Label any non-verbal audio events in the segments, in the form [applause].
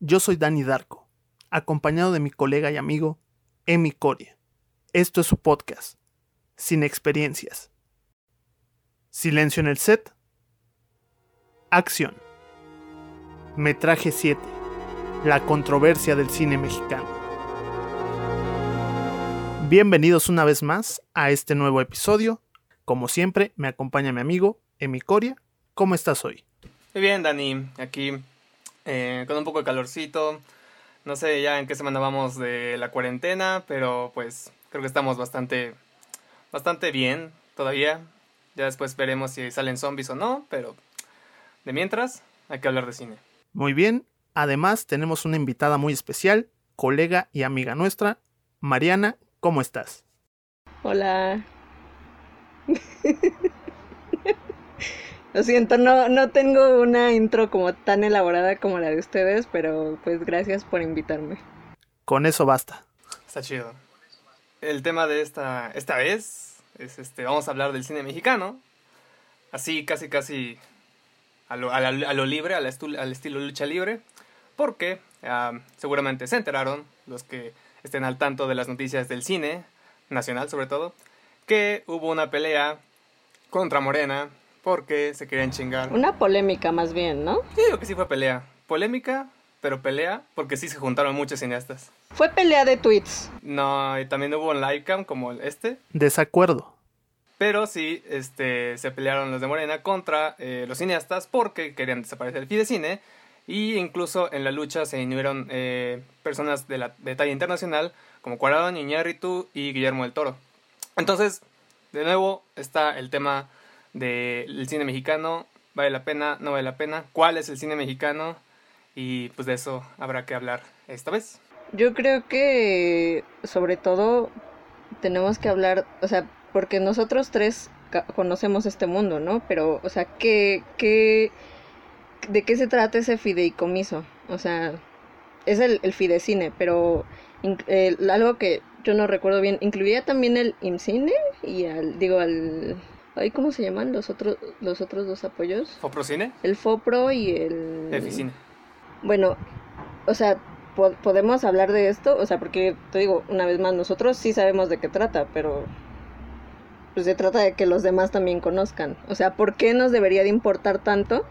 Yo soy Dani Darko, acompañado de mi colega y amigo Emi Coria. Esto es su podcast, Sin Experiencias. Silencio en el set. Acción. Metraje 7. La controversia del cine mexicano. Bienvenidos una vez más a este nuevo episodio. Como siempre, me acompaña mi amigo Emi Coria. ¿Cómo estás hoy? Muy bien, Dani. Aquí eh, con un poco de calorcito. No sé ya en qué semana vamos de la cuarentena, pero pues creo que estamos bastante, bastante bien todavía. Ya después veremos si salen zombies o no, pero de mientras hay que hablar de cine. Muy bien. Además, tenemos una invitada muy especial, colega y amiga nuestra, Mariana. ¿Cómo estás? Hola. [laughs] Lo siento, no, no tengo una intro como tan elaborada como la de ustedes, pero pues gracias por invitarme. Con eso basta. Está chido. El tema de esta, esta vez es este, vamos a hablar del cine mexicano. Así, casi, casi a lo, a a lo libre, al, al, estilo lucha libre. Porque uh, seguramente se enteraron, los que estén al tanto de las noticias del cine, nacional sobre todo, que hubo una pelea contra Morena porque se querían chingar. Una polémica más bien, ¿no? Sí, digo que sí fue pelea. Polémica, pero pelea porque sí se juntaron muchos cineastas. Fue pelea de tweets. No, y también hubo un livecam como este. Desacuerdo. Pero sí, este, se pelearon los de Morena contra eh, los cineastas porque querían desaparecer el Fidecine. Y incluso en la lucha se unieron eh, personas de, la, de talla internacional como Cuarón, Iñárritu y Guillermo del Toro. Entonces, de nuevo está el tema del cine mexicano, vale la pena, no vale la pena, cuál es el cine mexicano y pues de eso habrá que hablar esta vez. Yo creo que sobre todo tenemos que hablar, o sea, porque nosotros tres conocemos este mundo, ¿no? Pero, o sea, ¿qué, qué, ¿de qué se trata ese fideicomiso? O sea, es el, el fidecine, pero algo que yo no recuerdo bien, ¿incluía también el IMCINE? Y al, digo, al Ay, ¿Cómo se llaman los otros, los otros dos apoyos? ¿Foprocine? El Fopro y el... Eficine. Bueno, o sea, podemos hablar de esto, o sea, porque te digo, una vez más, nosotros sí sabemos de qué trata, pero pues se trata de que los demás también conozcan. O sea, ¿por qué nos debería de importar tanto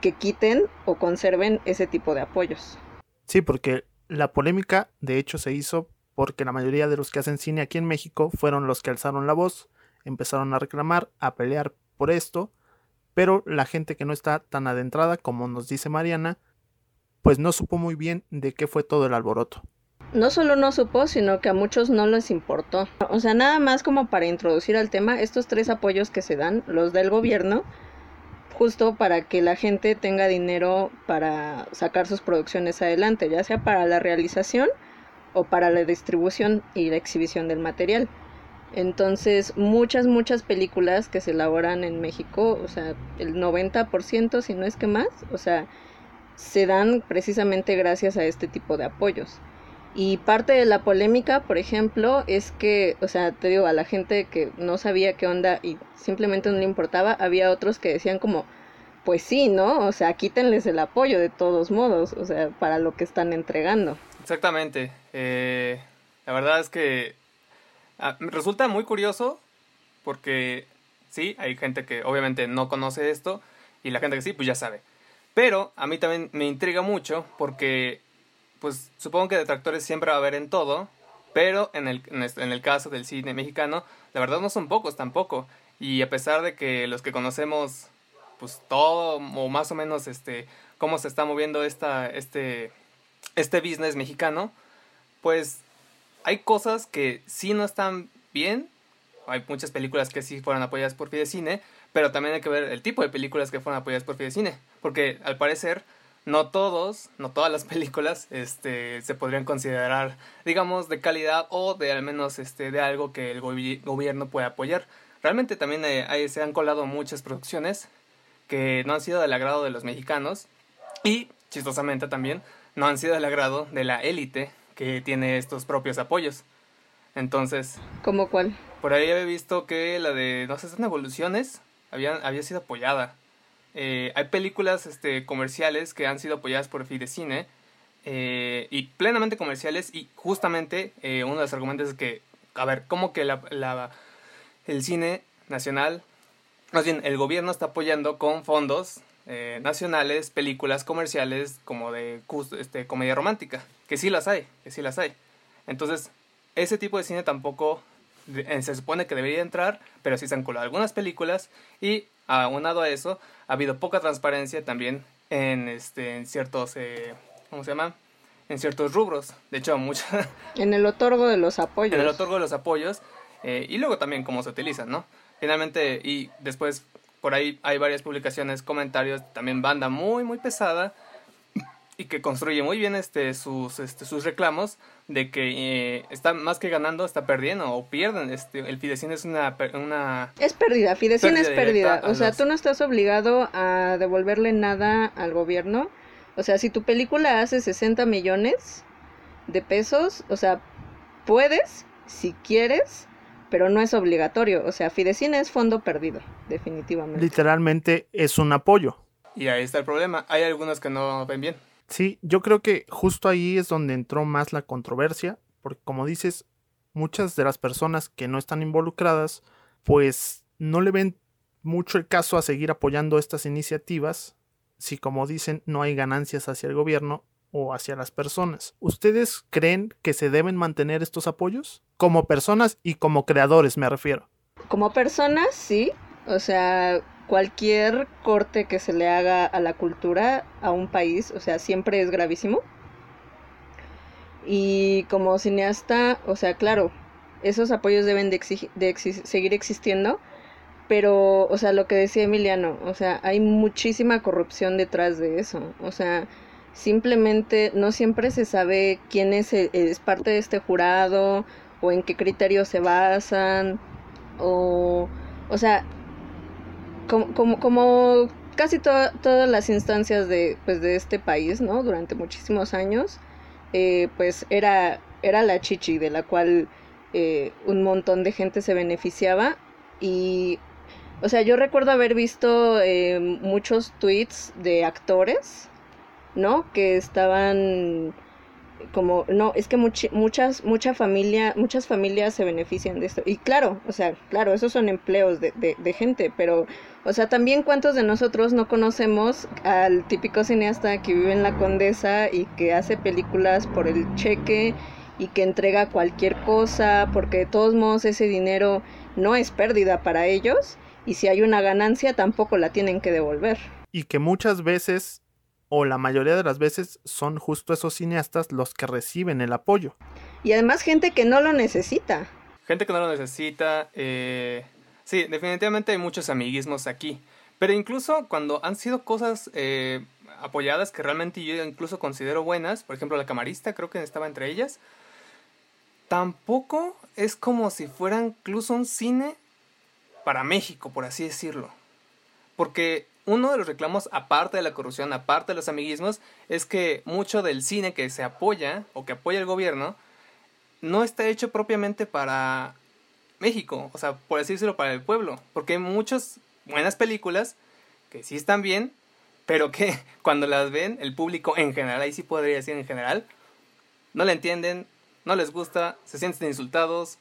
que quiten o conserven ese tipo de apoyos? Sí, porque la polémica de hecho se hizo porque la mayoría de los que hacen cine aquí en México fueron los que alzaron la voz empezaron a reclamar, a pelear por esto, pero la gente que no está tan adentrada como nos dice Mariana, pues no supo muy bien de qué fue todo el alboroto. No solo no supo, sino que a muchos no les importó. O sea, nada más como para introducir al tema, estos tres apoyos que se dan, los del gobierno, justo para que la gente tenga dinero para sacar sus producciones adelante, ya sea para la realización o para la distribución y la exhibición del material. Entonces, muchas, muchas películas que se elaboran en México, o sea, el 90%, si no es que más, o sea, se dan precisamente gracias a este tipo de apoyos. Y parte de la polémica, por ejemplo, es que, o sea, te digo, a la gente que no sabía qué onda y simplemente no le importaba, había otros que decían como, pues sí, ¿no? O sea, quítenles el apoyo de todos modos, o sea, para lo que están entregando. Exactamente. Eh, la verdad es que Ah, resulta muy curioso porque sí, hay gente que obviamente no conoce esto y la gente que sí, pues ya sabe. Pero a mí también me intriga mucho porque, pues supongo que detractores siempre va a haber en todo, pero en el, en el caso del cine mexicano, la verdad no son pocos tampoco. Y a pesar de que los que conocemos, pues todo o más o menos este, cómo se está moviendo esta, este, este business mexicano, pues hay cosas que sí no están bien. Hay muchas películas que sí fueron apoyadas por Fidecine, pero también hay que ver el tipo de películas que fueron apoyadas por Fidecine, porque al parecer no todos, no todas las [laughs] películas este, se podrían considerar, digamos, de calidad o de al menos este, de algo que el gobierno puede apoyar. Realmente también eh, se han colado muchas producciones que no han sido del agrado de los mexicanos y, chistosamente también, no han sido del agrado de la élite que tiene estos propios apoyos. Entonces. ¿Cómo cuál? Por ahí había visto que la de No sé, son evoluciones había, había sido apoyada. Eh, hay películas este, comerciales que han sido apoyadas por Fidecine eh, y plenamente comerciales y justamente eh, uno de los argumentos es que, a ver, ¿cómo que la, la, el cine nacional, más bien el gobierno está apoyando con fondos eh, nacionales películas comerciales como de este, comedia romántica? Que sí las hay, que sí las hay. Entonces, ese tipo de cine tampoco se supone que debería entrar, pero sí se han colado algunas películas y aunado a eso, ha habido poca transparencia también en, este, en ciertos, eh, ¿cómo se llama? En ciertos rubros. De hecho, mucha... [laughs] En el otorgo de los apoyos. En el otorgo de los apoyos. Eh, y luego también cómo se utilizan, ¿no? Finalmente, y después por ahí hay varias publicaciones, comentarios, también banda muy, muy pesada y que construye muy bien este, sus, este, sus reclamos de que eh, está más que ganando, está perdiendo o pierden. Este, el Fidecine es una, una... Es pérdida, Fidecine es pérdida. O sea, tú no estás obligado a devolverle nada al gobierno. O sea, si tu película hace 60 millones de pesos, o sea, puedes, si quieres, pero no es obligatorio. O sea, Fidecine es fondo perdido, definitivamente. Literalmente es un apoyo. Y ahí está el problema. Hay algunos que no ven bien. Sí, yo creo que justo ahí es donde entró más la controversia, porque como dices, muchas de las personas que no están involucradas, pues no le ven mucho el caso a seguir apoyando estas iniciativas si como dicen no hay ganancias hacia el gobierno o hacia las personas. ¿Ustedes creen que se deben mantener estos apoyos? Como personas y como creadores me refiero. Como personas, sí. O sea, cualquier corte que se le haga a la cultura, a un país, o sea, siempre es gravísimo. Y como cineasta, o sea, claro, esos apoyos deben de, seguir existiendo, pero, o sea, lo que decía Emiliano, o sea, hay muchísima corrupción detrás de eso. O sea, simplemente no siempre se sabe quién es, es parte de este jurado o en qué criterios se basan o, o sea, como, como, casi todas las instancias de, pues, de este país, ¿no? Durante muchísimos años, eh, pues era, era la chichi de la cual eh, un montón de gente se beneficiaba y, o sea, yo recuerdo haber visto eh, muchos tweets de actores, ¿no? Que estaban como no es que muchas mucha familia muchas familias se benefician de esto y claro o sea claro esos son empleos de, de, gente pero o sea también cuántos de nosotros no conocemos al típico cineasta que vive en la Condesa y que hace películas por el cheque y que entrega cualquier cosa porque de todos modos ese dinero no es pérdida para ellos y si hay una ganancia tampoco la tienen que devolver y que muchas veces o la mayoría de las veces son justo esos cineastas los que reciben el apoyo. Y además gente que no lo necesita. Gente que no lo necesita. Eh, sí, definitivamente hay muchos amiguismos aquí. Pero incluso cuando han sido cosas eh, apoyadas que realmente yo incluso considero buenas, por ejemplo la camarista creo que estaba entre ellas, tampoco es como si fuera incluso un cine para México, por así decirlo. Porque uno de los reclamos, aparte de la corrupción, aparte de los amiguismos, es que mucho del cine que se apoya o que apoya el gobierno no está hecho propiamente para México, o sea, por así decirlo, para el pueblo, porque hay muchas buenas películas que sí están bien, pero que [laughs] cuando las ven el público en general, ahí sí podría decir en general, no la entienden, no les gusta, se sienten insultados.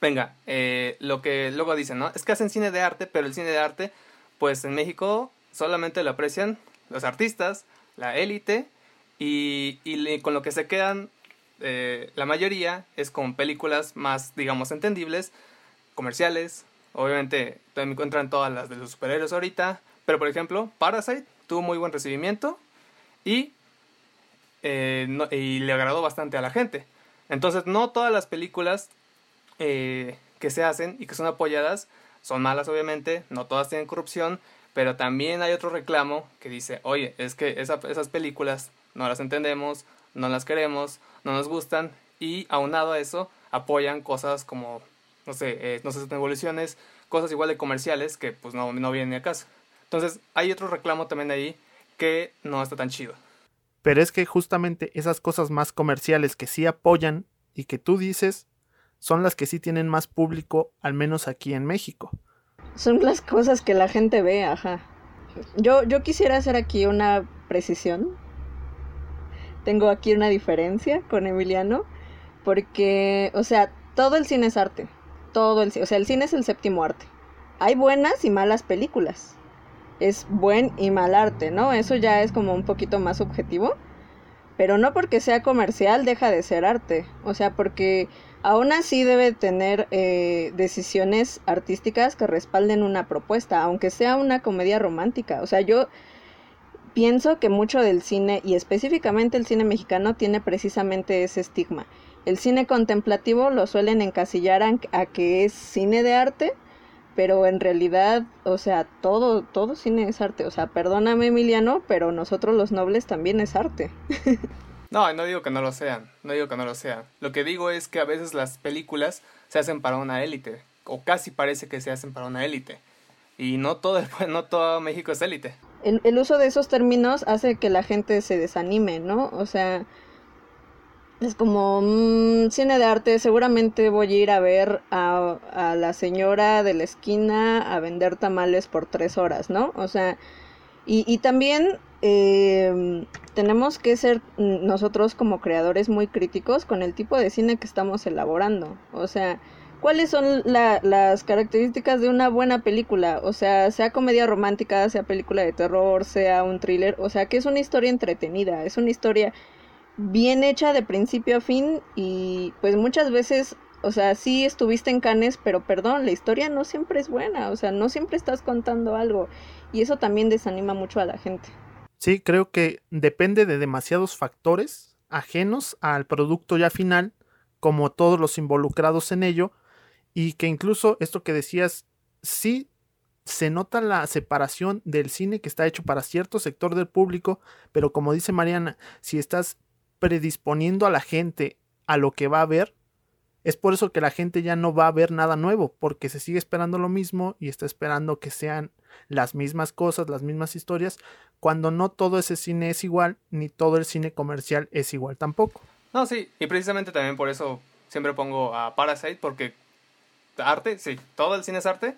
Venga, eh, lo que luego dicen, ¿no? Es que hacen cine de arte, pero el cine de arte pues en México solamente lo aprecian los artistas, la élite, y, con lo que se quedan eh, la mayoría es con películas más, digamos, entendibles, comerciales. Obviamente también encuentran todas las de los superhéroes ahorita, pero por ejemplo, Parasite tuvo muy buen recibimiento y, eh, y le agradó bastante a la gente. Entonces, no todas las películas eh, que se hacen y que son apoyadas son malas obviamente, no todas tienen corrupción, pero también hay otro reclamo que dice, oye, es que esas películas no las entendemos, no las queremos, no nos gustan y aunado a eso apoyan cosas como, no sé, eh, no sé, evoluciones, cosas igual de comerciales que pues no, no vienen a casa. Entonces hay otro reclamo también ahí que no está tan chido. Pero es que justamente esas cosas más comerciales que sí apoyan y que tú dices son las que sí tienen más público, al menos aquí en México. Son las cosas que la gente ve, ajá. Yo, yo quisiera hacer aquí una precisión. tengo aquí una diferencia con Emiliano, porque, o sea, todo el cine es arte, todo el, o sea, el cine es el séptimo arte. Hay buenas y malas películas. Es buen y mal arte, ¿no? Eso ya es como un poquito más objetivo. Pero no porque sea comercial deja de ser arte. O sea, porque aún así debe tener eh, decisiones artísticas que respalden una propuesta, aunque sea una comedia romántica. O sea, yo pienso que mucho del cine, y específicamente el cine mexicano, tiene precisamente ese estigma. El cine contemplativo lo suelen encasillar a, que es cine de arte, pero en realidad, o sea, todo, todo cine es arte. O sea, perdóname Emiliano, pero nosotros los nobles también es arte. [laughs] no, no digo que no lo sean, no digo que no lo sean. Lo que digo es que a veces las películas se hacen para una élite, o casi parece que se hacen para una élite. Y no todo, [laughs] no todo México es élite el, uso de esos términos hace que la gente se desanime, ¿no? O sea, es como mm, cine de arte, seguramente voy a ir a ver a, a, la señora de la esquina a vender tamales por tres horas, ¿no? O sea, y, y también eh, tenemos que ser nosotros como creadores muy críticos con el tipo de cine que estamos elaborando. O sea, cuáles son las características de una buena película, o sea, sea comedia romántica, sea película de terror, sea un thriller, o sea, que es una historia entretenida, es una historia bien hecha de principio a fin y pues muchas veces, o sea, sí estuviste en Canes, pero perdón, la historia no siempre es buena, o sea, no siempre estás contando algo y eso también desanima mucho a la gente. Sí, creo que depende de demasiados factores ajenos al producto ya final, como todos los involucrados en ello, y que incluso esto que decías, sí se nota la separación del cine que está hecho para cierto sector del público, pero como dice Mariana, si estás predisponiendo a la gente a lo que va a ver, es por eso que la gente ya no va a ver nada nuevo, porque se sigue esperando lo mismo y está esperando que sean las mismas cosas, las mismas historias, cuando no todo ese cine es igual, ni todo el cine comercial es igual tampoco. No, sí, y precisamente también por eso siempre pongo a Parasite, porque arte, sí, todo el cine es arte.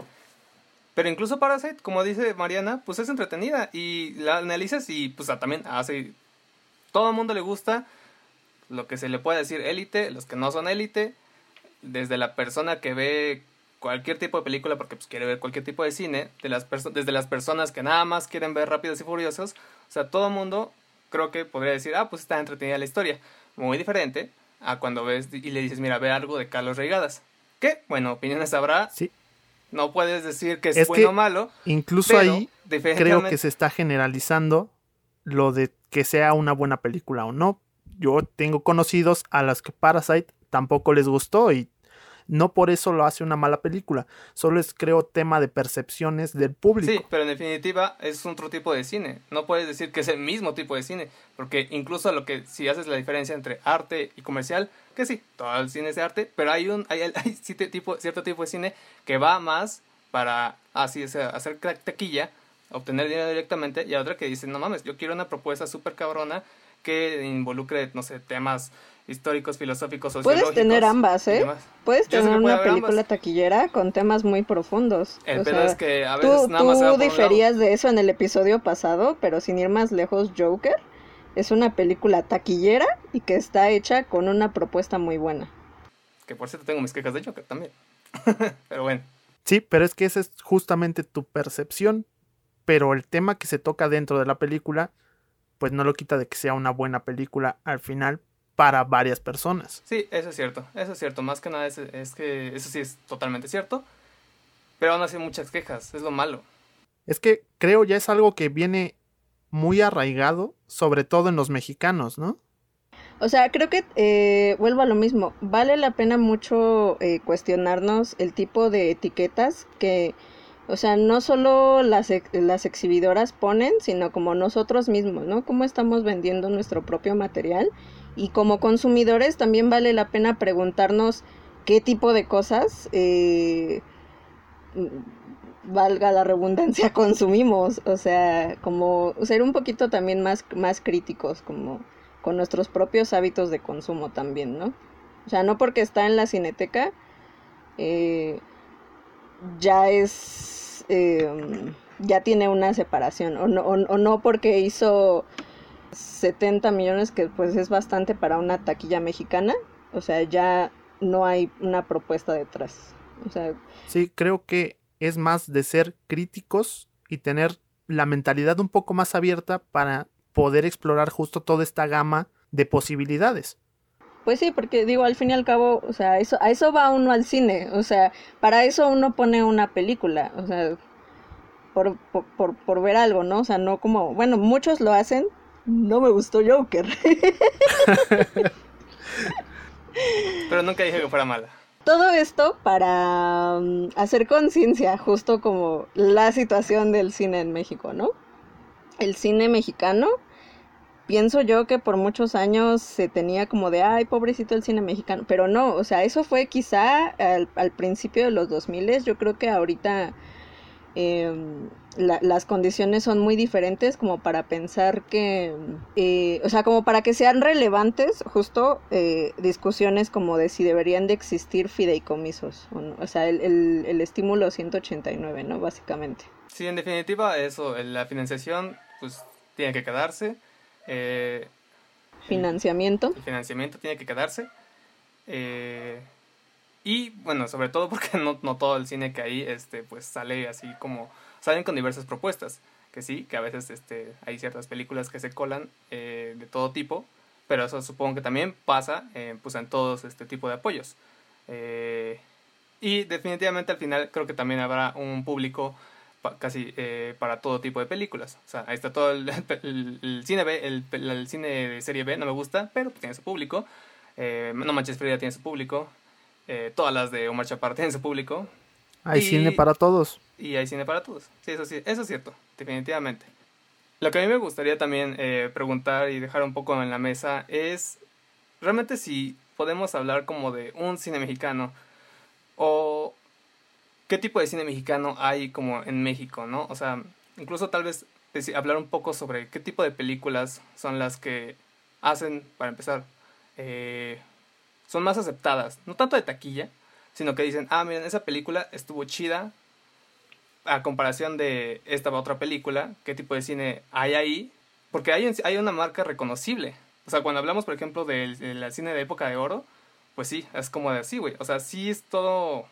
Pero incluso Parasite, como dice Mariana, pues es entretenida y la analizas y pues también hace... Todo el mundo le gusta lo que se le puede decir élite, los que no son élite, desde la persona que ve cualquier tipo de película porque pues quiere ver cualquier tipo de cine, de las desde las personas que nada más quieren ver Rápidos y Furiosos, o sea, todo el mundo creo que podría decir, ah, pues está entretenida la historia. Muy diferente a cuando ves y le dices, mira, ve algo de Carlos Reigadas. ¿Qué? Bueno, opiniones habrá. Sí. No puedes decir que es, bueno o malo. Incluso ahí creo que se está generalizando lo de que sea una buena película o no. Yo tengo conocidos a las que Parasite tampoco les gustó y no por eso lo hace una mala película, solo es creo tema de percepciones del público. Sí, pero en definitiva es otro tipo de cine. No puedes decir que es el mismo tipo de cine, porque incluso lo que si haces la diferencia entre arte y comercial, que sí, todo el cine es de arte, pero hay un hay, [laughs] hay tipo, cierto tipo de cine que va más para así hacer taquilla, obtener dinero directamente y hay otra que dice, "No mames, yo quiero una propuesta súper cabrona que involucre, no sé, temas históricos, filosóficos, sociológicos. Puedes tener ambas, ¿eh? Puedes tener una película taquillera con temas muy profundos. El pedo es que a veces nada más Tú diferías de eso en el episodio pasado, pero sin ir más lejos, Joker es una película taquillera y que está hecha con una propuesta muy buena. Que por cierto tengo mis quejas de Joker también. [laughs] pero bueno. Sí, pero es que esa es justamente tu percepción, pero el tema que se toca dentro de la película pues no lo quita de que sea una buena película al final para varias personas. Sí, eso es cierto, eso es cierto. Más que nada es, que eso sí es totalmente cierto. Pero aún así muchas quejas, es lo malo. Es que creo ya es algo que viene muy arraigado, sobre todo en los mexicanos, ¿no? O sea, creo que eh, vuelvo a lo mismo. Vale la pena mucho eh, cuestionarnos el tipo de etiquetas que o sea, no solo las, las exhibidoras ponen, sino como nosotros mismos, ¿no? Cómo estamos vendiendo nuestro propio material. Y como consumidores también vale la pena preguntarnos qué tipo de cosas, eh, valga la redundancia, [laughs] consumimos. O sea, como ser un poquito también más, más críticos, como con nuestros propios hábitos de consumo también, ¿no? O sea, no porque está en la cineteca, eh, ya es, em, ya tiene una separación, o no, o, no porque hizo 70 millones, que pues es bastante para una taquilla mexicana. O sea, ya no hay una propuesta detrás. O sea, sí, creo que es más de ser críticos y tener la mentalidad un poco más abierta para poder explorar justo toda esta gama de posibilidades. Pues sí, porque digo, al fin y al cabo, o sea, eso, a eso va uno al cine, o sea, para eso uno pone una película, o sea, por, por, por, ver algo, ¿no? O sea, no como, bueno, muchos lo hacen, no me gustó Joker. [laughs] Pero nunca dije que fuera mala. Todo esto para mm, hacer conciencia, justo como la situación del cine en México, ¿no? El cine mexicano pienso yo que por muchos años se tenía como de, ay, pobrecito el cine mexicano, pero no, o sea, eso fue quizá al, principio de los 2000, yo creo que ahorita em, las condiciones son muy diferentes como para pensar que, eh, o sea, como para que sean relevantes justo eh, discusiones como de si deberían de existir fideicomisos, o, o sea, el, el, el estímulo 189, ¿no? Básicamente. Sí, en definitiva, eso, la financiación, pues, tiene que quedarse eh, financiamiento. El, financiamiento tiene que quedarse. Eh, y bueno, sobre todo porque [laughs] no, no, todo el cine que hay este, pues sale así como. Salen con diversas propuestas. Que sí, que a veces este, hay ciertas películas que se colan eh, de todo tipo. Pero eso supongo que también pasa pues en todos este tipo de apoyos. y definitivamente al final creo que también habrá un público casi eh, para todo tipo de películas. O sea, ahí está todo el, [laughs] cine B, el, cine de serie B no me gusta, pero tiene su público. Eh, no Manches Frida tiene su público. Eh, todas las de Omar Chaparro tienen su público. Hay cine para todos. Y hay cine para todos. Sí, eso sí, eso es cierto, definitivamente. Lo que a mí me gustaría también preguntar y dejar un poco en la mesa es realmente si podemos hablar como de un cine mexicano o qué tipo de cine mexicano hay como en México, ¿no? O sea, incluso tal vez hablar un poco sobre qué tipo de películas son las que hacen, para empezar, eh, son más aceptadas, no tanto de taquilla, sino que dicen, ah, miren, esa película estuvo chida a comparación de esta otra película, qué tipo de cine hay ahí, porque hay, una marca reconocible. O sea, cuando hablamos, por ejemplo, del, del cine de época de oro, pues sí, es como de así, güey. O sea, sí es todo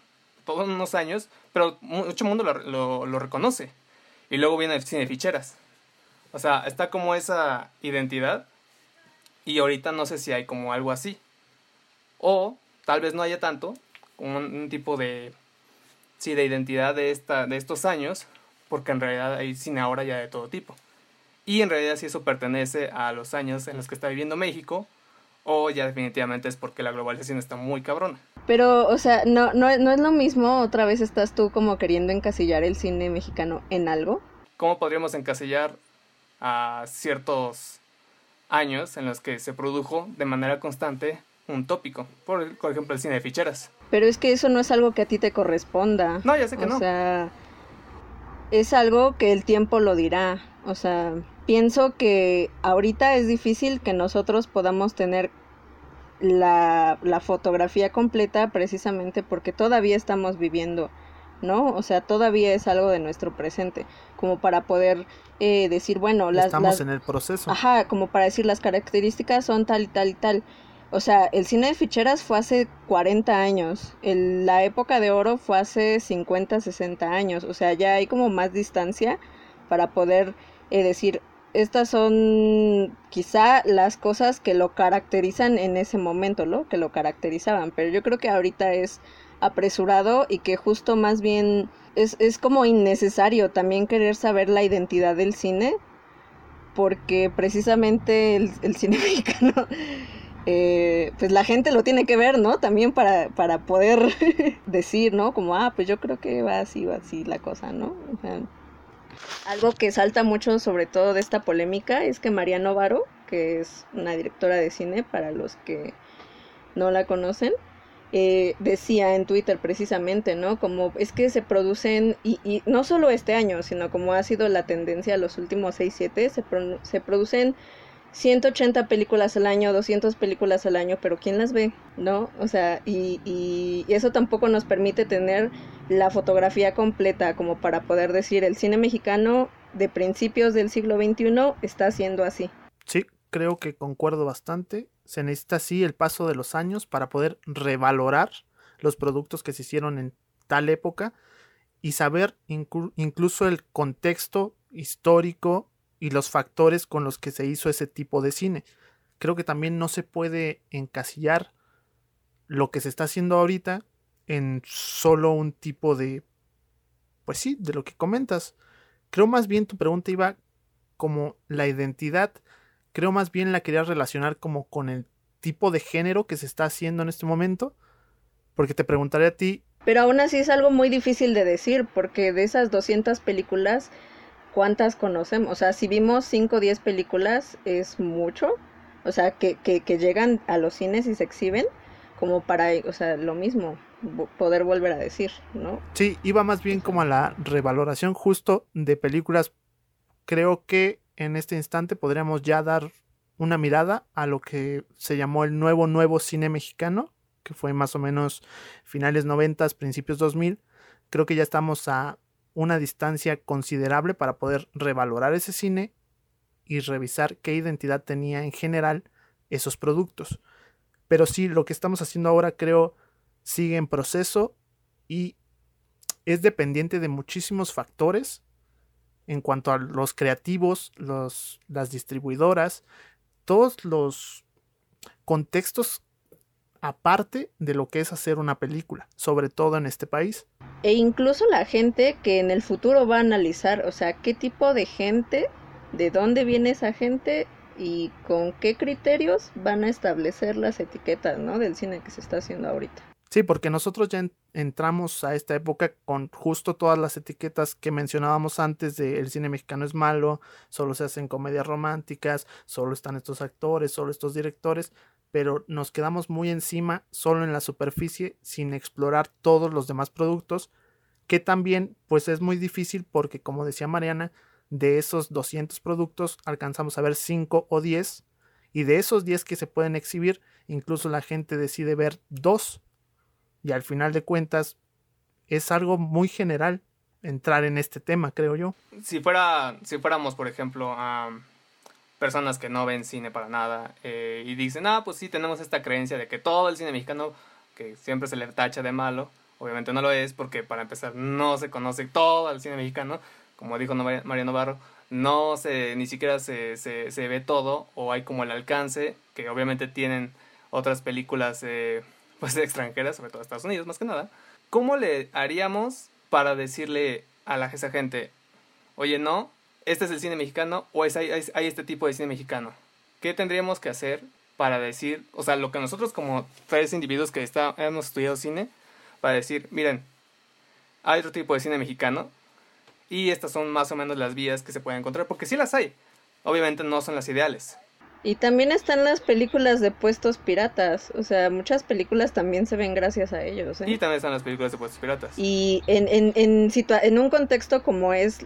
todos unos años, pero mucho mundo lo, lo, reconoce. Y luego viene el cine de ficheras. O sea, está como esa identidad. Y ahorita no sé si hay como algo así. O tal vez no haya tanto, un, tipo de, sí, de identidad de, esta, de estos años, porque en realidad hay cine ahora ya de todo tipo. Y en realidad si eso pertenece a los años en los que está viviendo México, o ya definitivamente es porque la globalización está muy cabrona. Pero, o sea, no, no, no es lo mismo, otra vez estás tú como queriendo encasillar el cine mexicano en algo. ¿Cómo podríamos encasillar a ciertos años en los que se produjo de manera constante un tópico? Por, por ejemplo, el cine de ficheras. Pero es que eso no es algo que a ti te corresponda. No, ya sé que no. O sea, es algo que el tiempo lo dirá. O sea, pienso que ahorita es difícil que nosotros podamos tener la, la, fotografía completa precisamente porque todavía estamos viviendo, ¿no? O sea, todavía es algo de nuestro presente, como para poder eh, decir, bueno, las... Estamos en el proceso. Ajá, como para decir las características son tal y tal y tal. O sea, el cine de ficheras fue hace 40 años, el, la época de oro fue hace 50, 60 años, o sea, ya hay como más distancia para poder eh, decir, estas son quizá las cosas que lo caracterizan en ese momento, ¿no? Que lo caracterizaban, pero yo creo que ahorita es apresurado y que justo más bien es, es como innecesario también querer saber la identidad del cine, porque precisamente el, el cine [laughs] mexicano, eh, pues la gente lo tiene que ver, ¿no? También para, para poder [laughs] decir, ¿no? Como, ah, pues yo creo que va así, va así la cosa, ¿no? O sea, algo que salta mucho sobre todo de esta polémica es que María Novaro, que es una directora de cine para los que no la conocen, eh, decía en Twitter precisamente, ¿no? Como es que se producen, y, y, no solo este año, sino como ha sido la tendencia los últimos 6, 7, se, se producen 180 películas al año, 200 películas al año, pero ¿quién las ve? ¿No? O sea, y, y, eso tampoco nos permite tener la fotografía completa como para poder decir el cine mexicano de principios del siglo XXI está siendo así. Sí, creo que concuerdo bastante. Se necesita sí el paso de los años para poder revalorar los productos que se hicieron en tal época y saber incluso el contexto histórico y los factores con los que se hizo ese tipo de cine. Creo que también no se puede encasillar lo que se está haciendo ahorita en solo un tipo de, pues sí, de lo que comentas. Creo más bien tu pregunta iba como la identidad, creo más bien la quería relacionar como con el tipo de género que se está haciendo en este momento, porque te preguntaré a ti. Pero aún así es algo muy difícil de decir, porque de esas 200 películas, ¿cuántas conocemos? O sea, si vimos 5 o 10 películas, es mucho. O sea, que, que, que llegan a los cines y se exhiben, como para, o sea, lo mismo, poder volver a decir, ¿no? Sí, iba más bien como a la revaloración justo de películas. Creo que en este instante podríamos ya dar una mirada a lo que se llamó el nuevo nuevo cine mexicano, que fue más o menos finales 90, principios 2000. Creo que ya estamos a una distancia considerable para poder revalorar ese cine y revisar qué identidad tenía en general esos productos. Pero sí, lo que estamos haciendo ahora creo sigue en proceso y es dependiente de muchísimos factores en cuanto a los creativos, los, las distribuidoras, todos los contextos aparte de lo que es hacer una película, sobre todo en este país. E incluso la gente que en el futuro va a analizar, o sea, qué tipo de gente, de dónde viene esa gente y con qué criterios van a establecer las etiquetas, ¿no? Del cine que se está haciendo ahorita. Sí, porque nosotros ya entramos a esta época con justo todas las etiquetas que mencionábamos antes de el cine mexicano es malo, solo se hacen comedias románticas, solo están estos actores, solo estos directores, pero nos quedamos muy encima, solo en la superficie, sin explorar todos los demás productos, que también pues es muy difícil porque como decía Mariana, de esos 200 productos alcanzamos a ver 5 o 10 y de esos 10 que se pueden exhibir, incluso la gente decide ver dos y al final de cuentas es algo muy general entrar en este tema, creo yo. Si fuera, si fuéramos, por ejemplo, a personas que no ven cine para nada eh, y dicen, ah, pues sí, tenemos esta creencia de que todo el cine mexicano, que siempre se le tacha de malo, obviamente no lo es, porque para empezar no se conoce todo el cine mexicano, como dijo Mariano Barro, no se, ni siquiera se, se, ve todo, o hay como el alcance, que obviamente tienen otras películas eh, pues [laughs] extranjeras, sobre todo Estados Unidos más que nada, ¿cómo le haríamos para decirle a la, esa gente, oye, no, este es el cine mexicano o es, hay, hay, este tipo de cine mexicano? ¿Qué tendríamos que hacer para decir, o sea, lo que nosotros como tres individuos que está, hemos estudiado cine, para decir, miren, hay otro tipo de cine mexicano y estas son más o menos las vías que se pueden encontrar, porque sí las hay, obviamente no son las ideales, y también están las películas de puestos piratas. O sea, muchas películas también se ven gracias a ellos. ¿eh? Y también están las películas de puestos piratas. Y en, en, en, en un contexto como es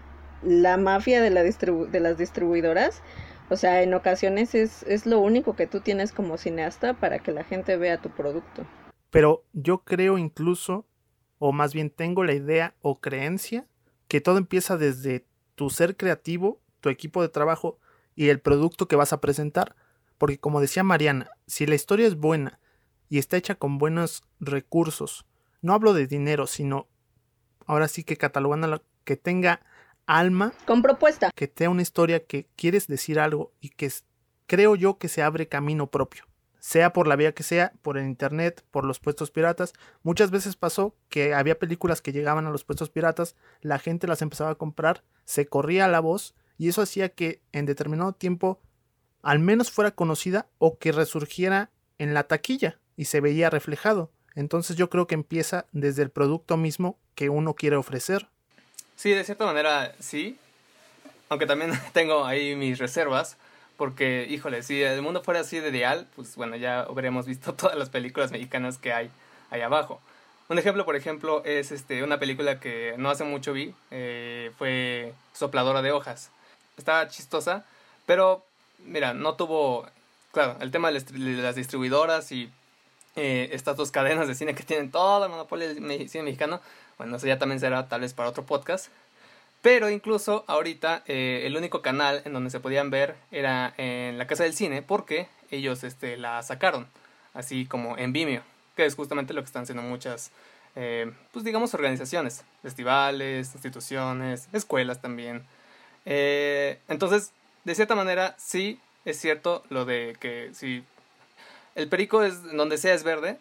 la mafia de, la de las distribuidoras, o sea, en ocasiones es, es lo único que tú tienes como cineasta para que la gente vea tu producto. Pero yo creo incluso, o más bien tengo la idea o creencia, que todo empieza desde tu ser creativo, tu equipo de trabajo y el producto que vas a presentar. Porque como decía Mariana, si la historia es buena y está hecha con buenos recursos, no hablo de dinero, sino ahora sí que catalogando que tenga alma. Con propuesta. Que tenga una historia que quieres decir algo y que creo yo que se abre camino propio. Sea por la vía que sea, por el internet, por los puestos piratas. Muchas veces pasó que había películas que llegaban a los puestos piratas, la gente las empezaba a comprar, se corría la voz y eso hacía que en determinado tiempo al menos fuera conocida o que resurgiera en la taquilla y se veía reflejado. Entonces yo creo que empieza desde el producto mismo que uno quiere ofrecer. Sí, de cierta manera sí, aunque también [laughs] tengo ahí mis reservas, porque híjole, si el mundo fuera así de ideal, pues bueno, ya habríamos visto [laughs] todas las películas mexicanas que hay ahí abajo. Un ejemplo, por ejemplo, es este, una película que no hace mucho vi, eh, fue Sopladora de Hojas estaba chistosa, pero mira, no tuvo, claro, el tema de las distribuidoras y eh, estas dos cadenas de cine que tienen todo el monopolio del cine mexicano, bueno, eso ya también será tal vez para otro podcast, Pero incluso ahorita eh, el único canal en donde se podían ver era en la casa del cine porque ellos este, la sacaron, así como en Vimeo, que es justamente lo que están haciendo muchas, eh, pues digamos, organizaciones, festivales, instituciones, escuelas también. Eh, entonces, de cierta manera, sí es cierto lo de que si el perico es donde sea es verde,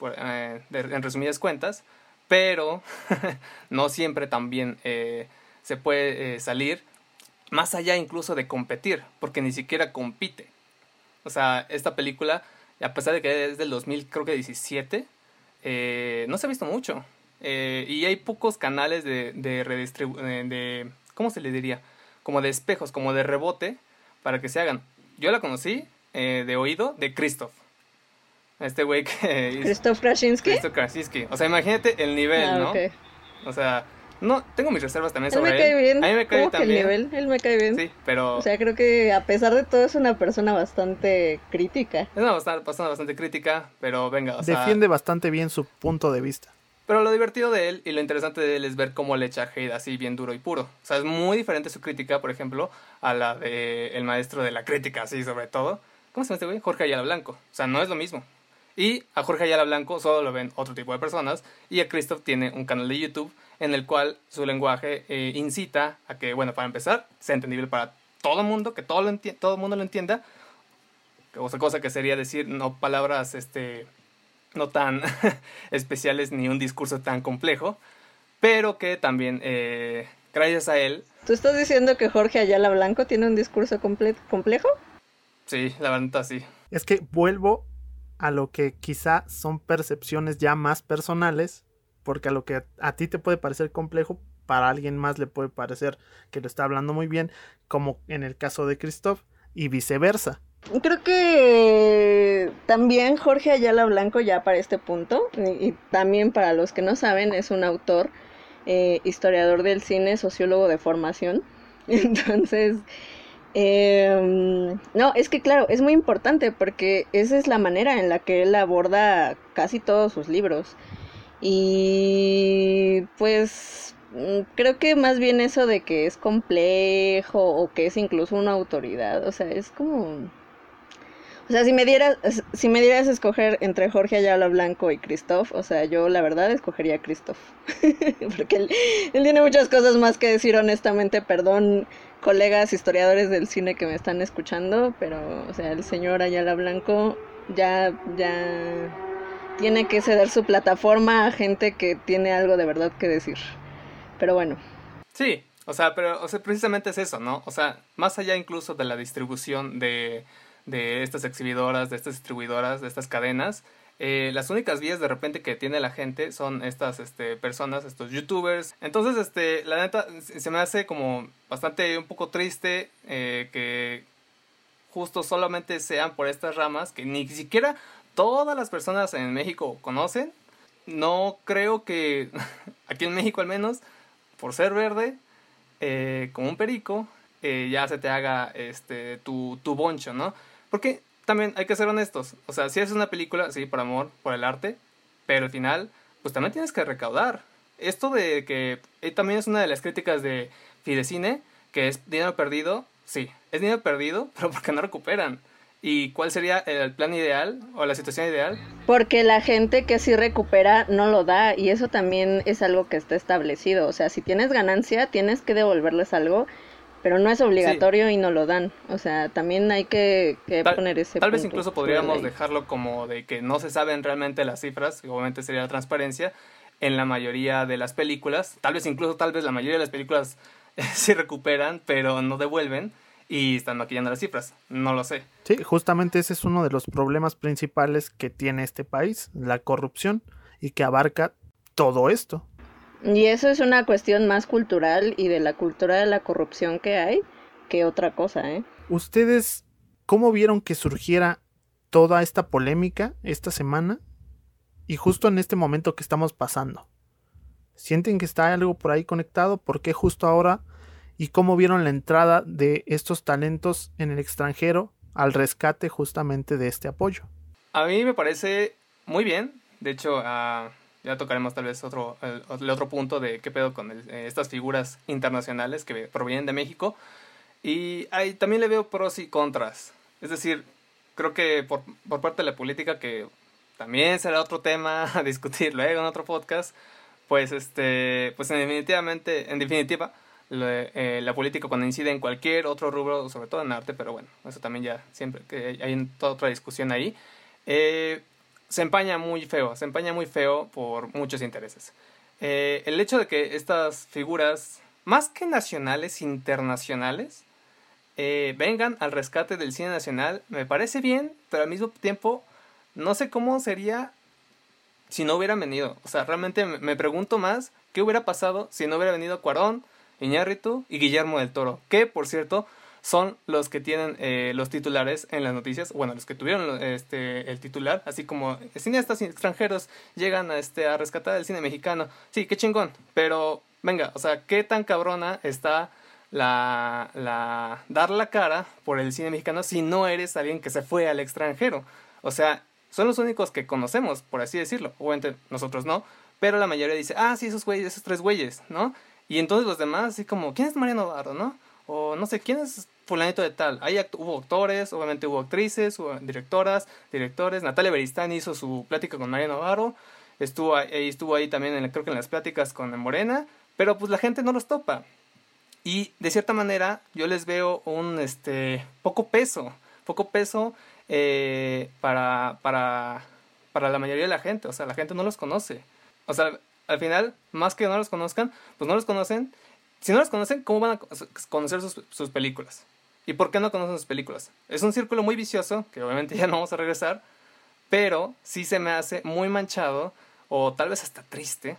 en resumidas cuentas, pero [laughs] no siempre también se puede eh, salir más allá incluso de competir, porque ni siquiera compite. O sea, esta película, a pesar de que es del 2000, creo que 17, eh, no se ha visto mucho. Eh, y hay pocos canales de, de de, ¿cómo se le diría? Como de espejos, como de rebote, para que se hagan. Yo la conocí de oído de Christoph. Este güey que... Christoph Krasinski. Christoph Krasinski. O sea, imagínate el nivel, ah, ¿no? O sea, no, tengo mis reservas también sobre él. Me cae bien. A mí me cae también. el nivel? Él me cae bien. Sí, pero... O sea, creo que a pesar de todo es una persona bastante crítica. Es una persona bastante crítica, pero venga, o sea... Defiende bastante bien su punto de vista. Pero lo divertido de él y lo interesante de él es ver cómo le echa hate así bien duro y puro. O sea, es muy diferente su crítica, por ejemplo, a la de el maestro de la crítica, así sobre todo. ¿Cómo se llama este güey? Jorge Ayala Blanco. O sea, no es lo mismo. Y a Jorge Ayala Blanco solo lo ven otro tipo de personas. Y a Christoph tiene un canal de YouTube en el cual su lenguaje eh, incita a que, bueno, para empezar, sea entendible para todo el mundo, que todo, lo todo el mundo lo entienda. Otra cosa que sería decir no palabras este, no tan [laughs] especiales ni un discurso tan complejo, pero que también, eh, gracias a él... ¿Tú estás diciendo que Jorge Ayala Blanco tiene un discurso complejo? Sí, la verdad sí. Es que vuelvo a lo que quizá son percepciones ya más personales porque a lo que a, ti te puede parecer complejo, para alguien más le puede parecer que lo está hablando muy bien, como en el caso de Christoph, y viceversa. Creo que también Jorge Ayala Blanco ya para este punto, y, también para los que no saben, es un autor, eh, historiador del cine, sociólogo de formación. [laughs] Entonces, em, no, es que claro, es muy importante porque esa es la manera en la que él aborda casi todos sus libros. Y pues mm, creo que más bien eso de que es complejo o que es incluso una autoridad, o sea, es como... O sea, si me dieras, si me dieras escoger entre Jorge Ayala Blanco y Christoph, o sea, yo la verdad escogería a Christoph. [laughs] Porque él, tiene muchas cosas más que decir honestamente, perdón colegas historiadores del cine que me están escuchando, pero, o sea, el señor Ayala Blanco ya, ya tiene que ceder su plataforma a gente que tiene algo de verdad que decir. Pero bueno. Sí, o sea, pero o sea, precisamente es eso, ¿no? O sea, más allá incluso de la distribución de, de estas exhibidoras, de estas distribuidoras, de estas cadenas, eh, las únicas vías de repente que tiene la gente son estas este, personas, estos youtubers. Entonces, este, la neta, se me hace como bastante un poco triste eh, que justo solamente sean por estas ramas que ni siquiera todas las personas en México conocen. No creo que, [laughs] aquí en México al menos, por ser verde, eh, como un perico, ya se te haga este tu, tu boncho, ¿no? Porque también hay que ser honestos. O sea, si es una película, sí, por amor, por el arte, pero al final, pues también tienes que recaudar. Esto de que eh, también es una de las críticas de Fidecine, que es dinero perdido, sí, es dinero perdido, [laughs] pero porque no recuperan. ¿Y cuál sería el plan ideal o la situación ideal? Porque la gente que sí recupera no lo da y eso también es algo que está establecido. O sea, si tienes ganancia, tienes que devolverles algo, pero no es obligatorio y no lo dan. O sea, también hay que, poner ese... Tal vez incluso podríamos dejarlo como de que no se saben realmente las cifras, obviamente sería la transparencia, en la mayoría de las películas. Tal vez incluso, tal vez la mayoría de las películas [laughs] sí recuperan, pero no devuelven y están maquillando las cifras. No lo sé. Sí, justamente ese es uno de los problemas principales que tiene este país, la corrupción, y que abarca todo esto. Y eso es una cuestión más cultural y de la cultura de la corrupción que hay que otra cosa, ¿eh? ¿Ustedes cómo vieron que surgiera toda esta polémica esta semana y justo en este momento que estamos pasando? ¿Sienten que está algo por ahí conectado? ¿Por qué justo ahora y cómo vieron la entrada de estos talentos en el extranjero al rescate justamente de este apoyo. A mí me parece muy bien, de hecho, ya tocaremos tal vez otro, el, otro punto de qué pedo con eh, estas figuras internacionales que provienen de México. Y también le veo pros y contras. Es decir, creo que por, por parte de la política, que también será otro tema [laughs] a discutir luego en otro podcast, pues este, pues definitivamente, en definitiva, eh, la política cuando incide en cualquier otro rubro, sobre todo en arte, pero bueno, eso también ya siempre que hay toda otra discusión ahí, eh, se empaña muy feo, se empaña muy feo por muchos intereses. Eh, el hecho de que estas figuras, más que nacionales, internacionales, vengan al rescate del cine nacional, me parece bien, pero al mismo tiempo no sé cómo sería si no hubieran venido. O sea, realmente me pregunto más qué hubiera pasado si no hubiera venido Cuarón, Iñárritu y Guillermo del Toro, que por cierto son los que tienen eh, los titulares en las noticias, bueno, los que tuvieron este, el titular, así como cineastas extranjeros llegan a, este, a rescatar el cine mexicano. Sí, qué chingón, pero venga, o sea, qué tan cabrona está la, la dar la cara por el cine mexicano si no eres alguien que se fue al extranjero. O sea, son los únicos que conocemos, por así decirlo. Obviamente nosotros no, pero la mayoría dice, ah, sí, esos güeyes, esos tres güeyes, ¿no? Y entonces los demás, así como, ¿quién es Mariano Barro, no? O no sé, ¿quién es fulanito de tal? Ahí hubo actores, obviamente hubo actrices, directoras, directores. Natalia Beristán hizo su plática con Mariano Barro. Estuvo ahí, estuvo ahí también, en, creo que en las pláticas con Morena. Pero pues la gente no los topa. Y de cierta manera yo les veo un este poco peso, poco peso eh, para, para, para la mayoría de la gente. O sea, la gente no los conoce. O sea, al final, más que no los conozcan, pues no los conocen. Si no los conocen, ¿cómo van a conocer sus, sus películas? ¿Y por qué no conocen sus películas? Es un círculo muy vicioso, que obviamente [laughs] ya no vamos a regresar, pero sí se me hace muy manchado, o tal vez hasta triste,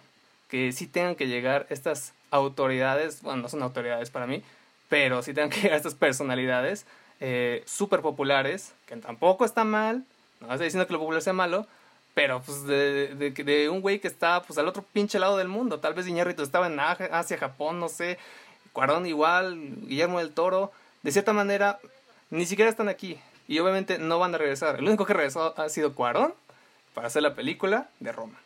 que sí tengan que llegar estas autoridades, bueno, no son autoridades para mí, pero sí tengan que llegar estas personalidades eh, súper populares, que tampoco está mal, no estoy diciendo que lo popular sea malo, pero pues de, de, un güey que está pues al otro pinche lado del mundo. Tal vez Iñárritu estaba en Asia, Japón, no sé. Cuarón igual, Guillermo del Toro. De cierta manera, ni siquiera están aquí. Y obviamente no van a regresar. El único que regresó ha sido Cuarón para hacer la película de Roma.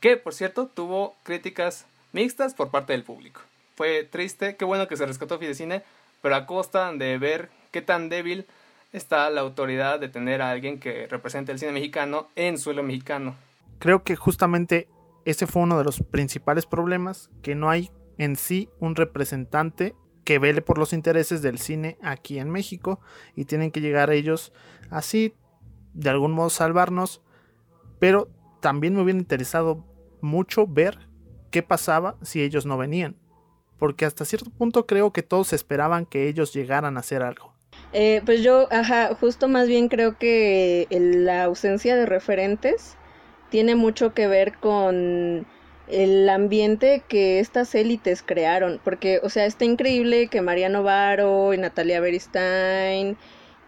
Que, por cierto, tuvo críticas mixtas por parte del público. Fue triste, qué bueno que se rescató Fidecine, pero a costa de ver qué tan débil está la autoridad de tener a alguien que represente el cine mexicano en suelo mexicano. Creo que justamente ese fue uno de los principales problemas, que no hay en sí un representante que vele por los intereses del cine aquí en México y tienen que llegar ellos así, de algún modo salvarnos, pero también me hubiera interesado mucho ver qué pasaba si ellos no venían, porque hasta cierto punto creo que todos esperaban que ellos llegaran a hacer algo. Eh, pues yo, ajá, justo más bien creo que la ausencia de referentes tiene mucho que ver con el ambiente que estas élites crearon, porque, o sea, está increíble que Mariano Varo y Natalia Beristain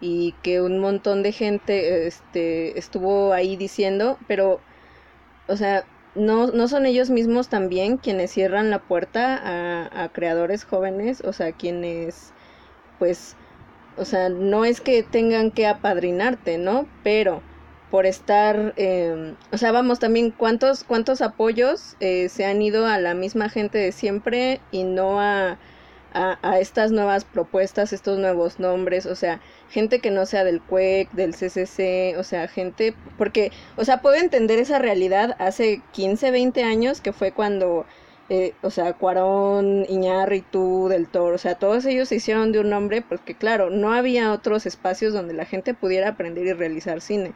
y que un montón de gente este, estuvo ahí diciendo, pero, o sea, no, no son ellos mismos también quienes cierran la puerta a, a creadores jóvenes, o sea, quienes, pues, o sea, no es que tengan que apadrinarte, ¿no? Pero por estar, eh, o sea, vamos, también cuántos, cuántos apoyos eh, se han ido a la misma gente de siempre y no a, a, a, estas nuevas propuestas, estos nuevos nombres, o sea, gente que no sea del CUEC, del CCC, o sea, gente, porque, o sea, puedo entender esa realidad hace 15, 20 años que fue cuando eh, o sea, Cuarón, Iñárritu, Del Toro, o sea, todos ellos se hicieron de un nombre porque, claro, no había otros espacios donde la gente pudiera aprender y realizar cine.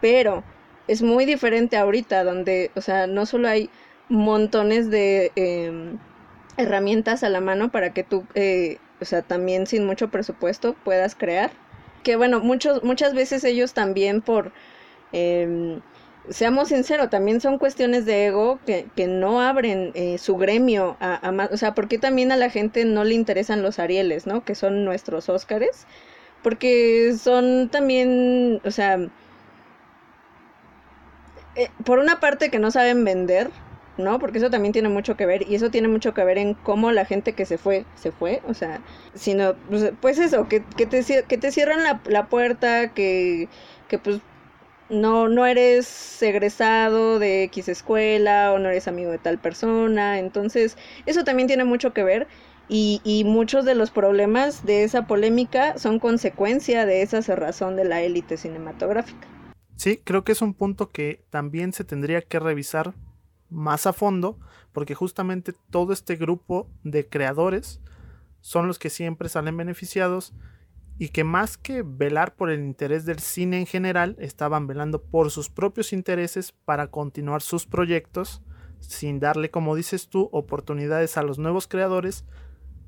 Pero es muy diferente ahorita, donde, o sea, no solo hay montones de em, herramientas a la mano para que tú, eh, o sea, también sin mucho presupuesto puedas crear. Que bueno, muchos, muchas veces ellos también por... Eh, seamos sinceros, también son cuestiones de ego que, que no abren eh, su gremio a, más, o sea, porque también a la gente no le interesan los Arieles, ¿no? Que son nuestros Óscares, porque son también, o sea, eh, por una parte que no saben vender, ¿no? Porque eso también tiene mucho que ver y eso tiene mucho que ver en cómo la gente que se fue, se fue, o sea, sino, pues, pues eso, que, que, te, que te cierran la, la puerta, que, que pues no, no eres egresado de X escuela o no eres amigo de tal persona. Entonces, eso también tiene mucho que ver. Y, y muchos de los problemas de esa polémica son consecuencia de esa cerrazón de la élite cinematográfica. Sí, creo que es un punto que también se tendría que revisar más a fondo, porque justamente todo este grupo de creadores son los que siempre salen beneficiados y que más que velar por el interés del cine en general, estaban velando por sus propios intereses para continuar sus proyectos, sin darle, como dices tú, oportunidades a los nuevos creadores,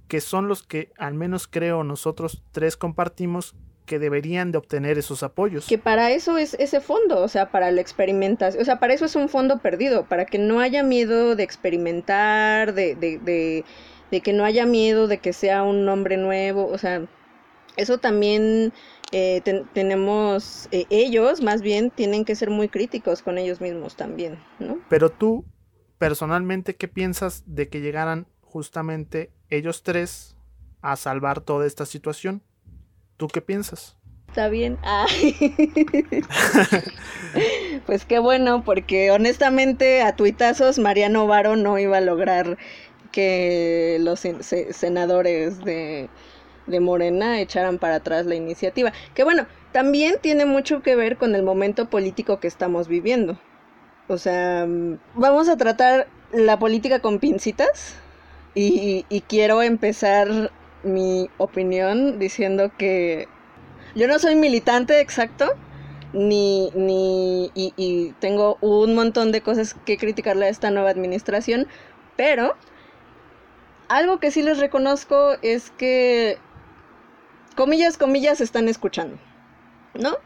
que son los que al menos creo nosotros tres compartimos que deberían de obtener esos apoyos. Que para eso es ese fondo, o sea, para la experimentación, o sea, para eso es un fondo perdido, para que no haya miedo de experimentar, de, de, de, de que no haya miedo de que sea un nombre nuevo, o sea, eso también eh, tenemos, eh, ellos más bien tienen que ser muy críticos con ellos mismos también, ¿no? Pero tú, personalmente, ¿qué piensas de que llegaran justamente ellos tres a salvar toda esta situación? ¿Tú qué piensas? Está bien. [laughs] pues qué bueno, porque honestamente a tuitazos Mariano Varo no iba a lograr que los senadores de de Morena echaran para atrás la iniciativa. Que bueno, también tiene mucho que ver con el momento político que estamos viviendo. O sea, mm, vamos a tratar la política con pincitas y, quiero empezar mi opinión diciendo que yo no soy militante exacto, ni, ni y, y, tengo un montón de cosas que criticarle a esta nueva administración, pero algo que sí les reconozco es que comillas, comillas, están escuchando, ¿no?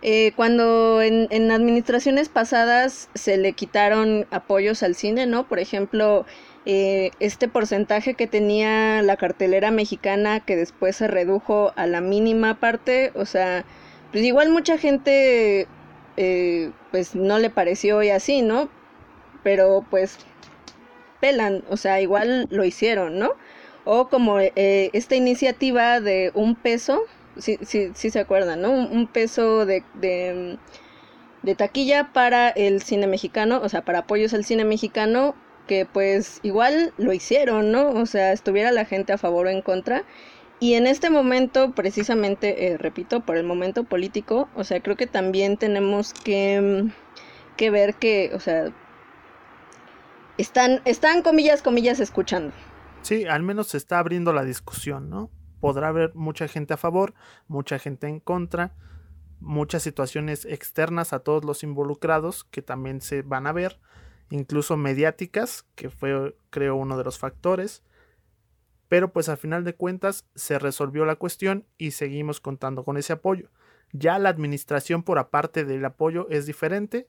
Eh, cuando en, en, administraciones pasadas se le quitaron apoyos al cine, ¿no? Por ejemplo, eh, este porcentaje que tenía la cartelera mexicana que después se redujo a la mínima parte, o sea, pues igual mucha gente eh, pues no le pareció y así, ¿no? Pero pues pelan, o sea, igual lo hicieron, ¿no? O como eh, esta iniciativa de un peso, sí, sí, sí se acuerdan, ¿no? Un, peso de, de, de, taquilla para el cine mexicano, o sea, para apoyos al cine mexicano, que pues igual lo hicieron, ¿no? O sea, estuviera la gente a favor o en contra. Y en este momento, precisamente, eh, repito, por el momento político, o sea, creo que también tenemos que, que ver que, o sea, están, están comillas, comillas, escuchando. Sí, al menos se está abriendo la discusión, ¿no? Podrá haber mucha gente a favor, mucha gente en contra, muchas situaciones externas a todos los involucrados que también se van a ver, incluso mediáticas, que fue creo uno de los factores. Pero pues al final de cuentas se resolvió la cuestión y seguimos contando con ese apoyo. Ya la administración por aparte del apoyo es diferente,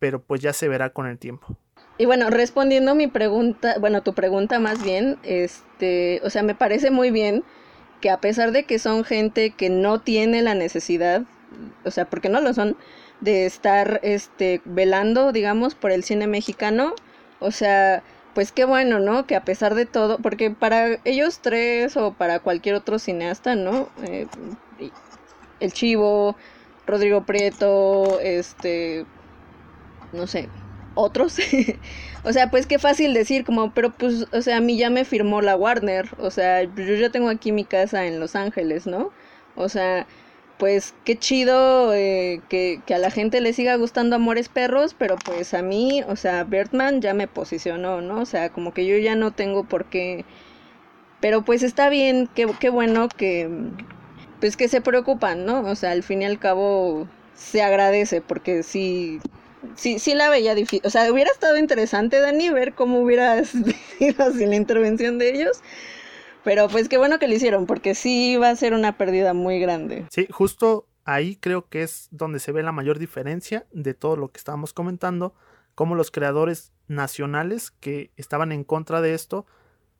pero pues ya se verá con el tiempo. Y bueno, respondiendo mi pregunta, bueno, tu pregunta más bien, este, o sea, me parece muy bien que a pesar de que son gente que no tiene la necesidad, o sea, porque no lo son, de estar, este, velando, digamos, por el cine mexicano, o sea, pues qué bueno, ¿no? Que a pesar de todo, porque para ellos tres o para cualquier otro cineasta, ¿no? Eh, el Chivo, Rodrigo Prieto, este, no sé, otros. [laughs] o sea, pues qué fácil decir, como, pero pues, o sea, a mí ya me firmó la Warner, o sea, yo ya tengo aquí mi casa en Los Ángeles, ¿no? O sea, pues qué chido eh, que, que, a la gente le siga gustando Amores Perros, pero pues a mí, o sea, Bertman ya me posicionó, ¿no? O sea, como que yo ya no tengo por qué... Pero pues está bien, qué, qué bueno que... Pues que se preocupan, ¿no? O sea, al fin y al cabo se agradece porque sí sí, sí la veía difícil. O sea, hubiera estado interesante, Dani, ver cómo hubiera [laughs] sido sin la intervención de ellos. Pero pues qué bueno que lo hicieron, porque sí va a ser una pérdida muy grande. Sí, justo ahí creo que es donde se ve la mayor diferencia de todo lo que estábamos comentando, como los creadores nacionales que estaban en contra de esto,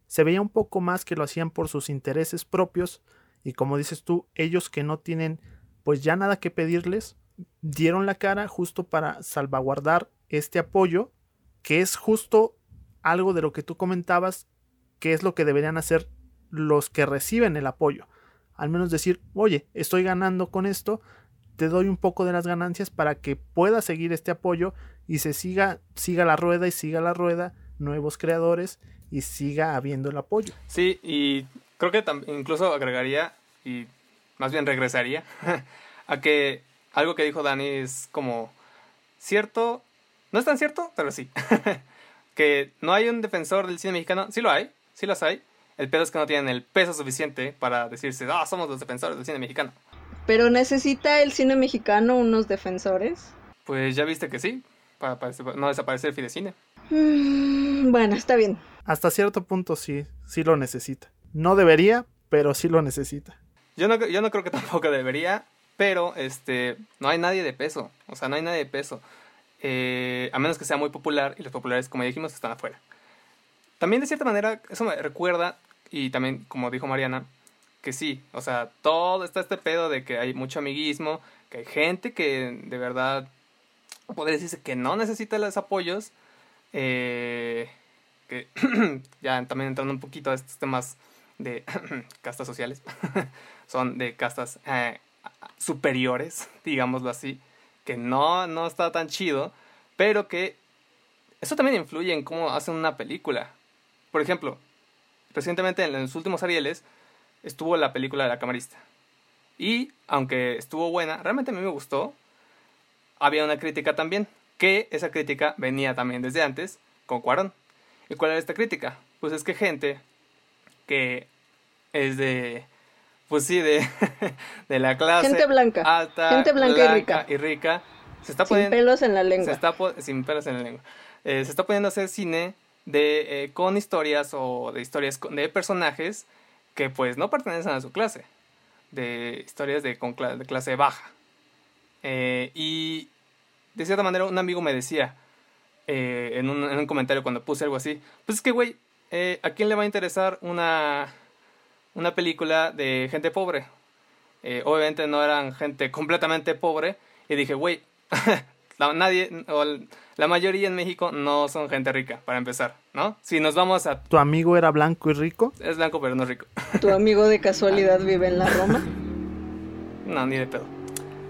se veía un poco más que lo hacían por sus intereses propios y como dices tú, ellos que no tienen pues ya nada que pedirles, dieron la cara justo para salvaguardar este apoyo, que es justo algo de lo que tú comentabas, que es lo que deberían hacer los que reciben el apoyo. Al menos decir, oye, estoy ganando con esto, te doy un poco de las ganancias para que pueda seguir este apoyo y se siga, siga la rueda y siga la rueda, nuevos creadores y siga habiendo el apoyo. Sí, y creo que incluso agregaría y más bien regresaría [laughs] a que algo que dijo Dani es como cierto, no es tan cierto, pero sí, [laughs] que no hay un defensor del cine mexicano, sí lo hay, sí los hay, el pedo es que no tienen el peso suficiente para decirse, ah, somos los defensores del cine mexicano. ¿Pero necesita el cine mexicano unos defensores? Pues ya viste que sí, para, no desaparecer el Fidecine. Mm, bueno, está bien. Hasta cierto punto sí, sí lo necesita. No debería, pero sí lo necesita. Yo no, yo no creo que [laughs] tampoco debería, pero este, no hay nadie de peso. O sea, no hay nadie de peso. Eh, a menos que sea muy popular y los populares, como dijimos, están afuera. También de cierta manera, eso me recuerda, y también como dijo Mariana, que sí, o sea, todo está este pedo de que hay mucho amiguismo, que hay gente que de verdad podría decirse que no necesita los apoyos, eh, que [clears throat] ya también entrando un poquito a estos temas de [clears throat] castas sociales, [laughs] son de castas eh, superiores, [laughs] digámoslo así, que no, no está tan chido, pero que eso también influye en cómo hacen una película. Por ejemplo, recientemente en los últimos Arieles estuvo la película de la camarista. Y aunque estuvo buena, realmente a mí me gustó, había una crítica también, que esa crítica venía también desde antes con Cuarón. ¿Y cuál era esta crítica? Pues es que gente que es de pues sí, de, [laughs] de la clase gente blanca, alta, gente blanca, y rica, y rica, se está poniendo, sin pelos en la lengua, se está sin pelos en la lengua, eh, se está poniendo a hacer cine de eh, con historias o de historias de personajes que pues no pertenecen a su clase, de historias de, con de clase baja, eh, y de cierta manera un amigo me decía en un, en, un, comentario cuando puse algo así, pues es que güey, ¿a quién le va a interesar una una película de gente pobre. Eh, obviamente no eran gente completamente pobre. Y dije, güey, [laughs] nadie, o la mayoría en México no son gente rica, para empezar, ¿no? Si nos vamos a... ¿Tu amigo era blanco y rico? Es blanco, pero no rico. ¿Tu amigo de [laughs] casualidad vive en la Roma? No, ni de pedo.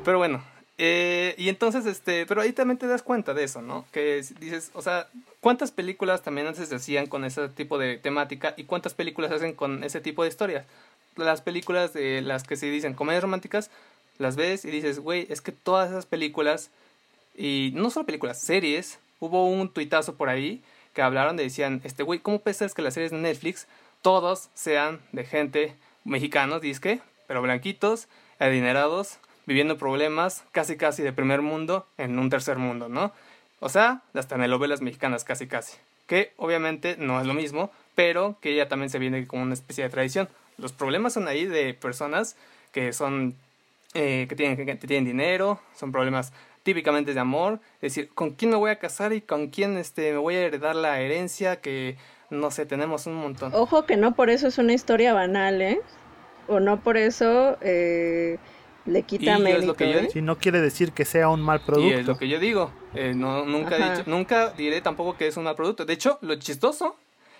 Pero bueno, eh, y entonces, este, pero ahí también te das cuenta de eso, ¿no? Que dices, o sea, ¿cuántas películas también antes se hacían con ese tipo de temática y cuántas películas hacen con ese tipo de historias? Las películas de las que se dicen comedias románticas, las ves y dices, güey, es que todas esas películas, y no solo películas, series, hubo un tuitazo por ahí que hablaron de decían, este, güey, ¿cómo pensas que las series de Netflix todos sean de gente mexicanos, disque, pero blanquitos, adinerados, viviendo problemas casi casi de primer mundo en un tercer mundo, ¿no? O sea, las telenovelas mexicanas casi casi. Que obviamente no es lo mismo, pero que ya también se viene como una especie de tradición. Los problemas son ahí de personas que son eh, que, tienen, que tienen dinero, son problemas típicamente de amor, es decir, con quién me voy a casar y con quién este, me voy a heredar la herencia, que no sé, tenemos un montón. Ojo que no por eso es una historia banal, ¿eh? O no por eso eh, le quita mérito. ¿eh? Si no quiere decir que sea un mal producto. Y es lo que yo digo. Eh, no, nunca, dicho, nunca diré tampoco que es un mal producto. De hecho, lo chistoso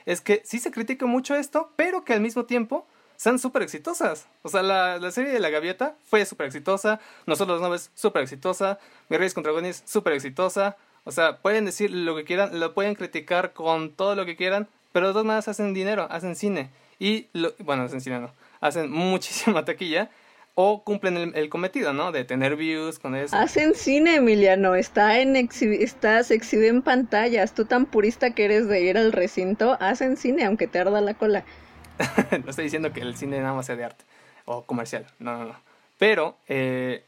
es que sí se critica mucho esto, pero que al mismo tiempo sean súper exitosas. O sea, la, la, serie de La Gaviota fue súper exitosa. Nosotros los Noves, súper exitosa. Mi Reyes contra Dragones, súper exitosa. O sea, pueden decir lo que quieran, lo pueden criticar con todo lo que quieran, pero de todas maneras hacen dinero, hacen cine. Y, lo, bueno, hacen cine no, hacen [laughs] muchísima taquilla o cumplen el, cometido, ¿no? De tener views con eso. Hacen cine, Emiliano, está en está, se exhibe en pantallas. Tú tan purista que eres de ir al recinto, hacen cine aunque te arda la cola. [laughs] no estoy diciendo que el cine nada más sea de arte o comercial, no, no, no. Pero eh,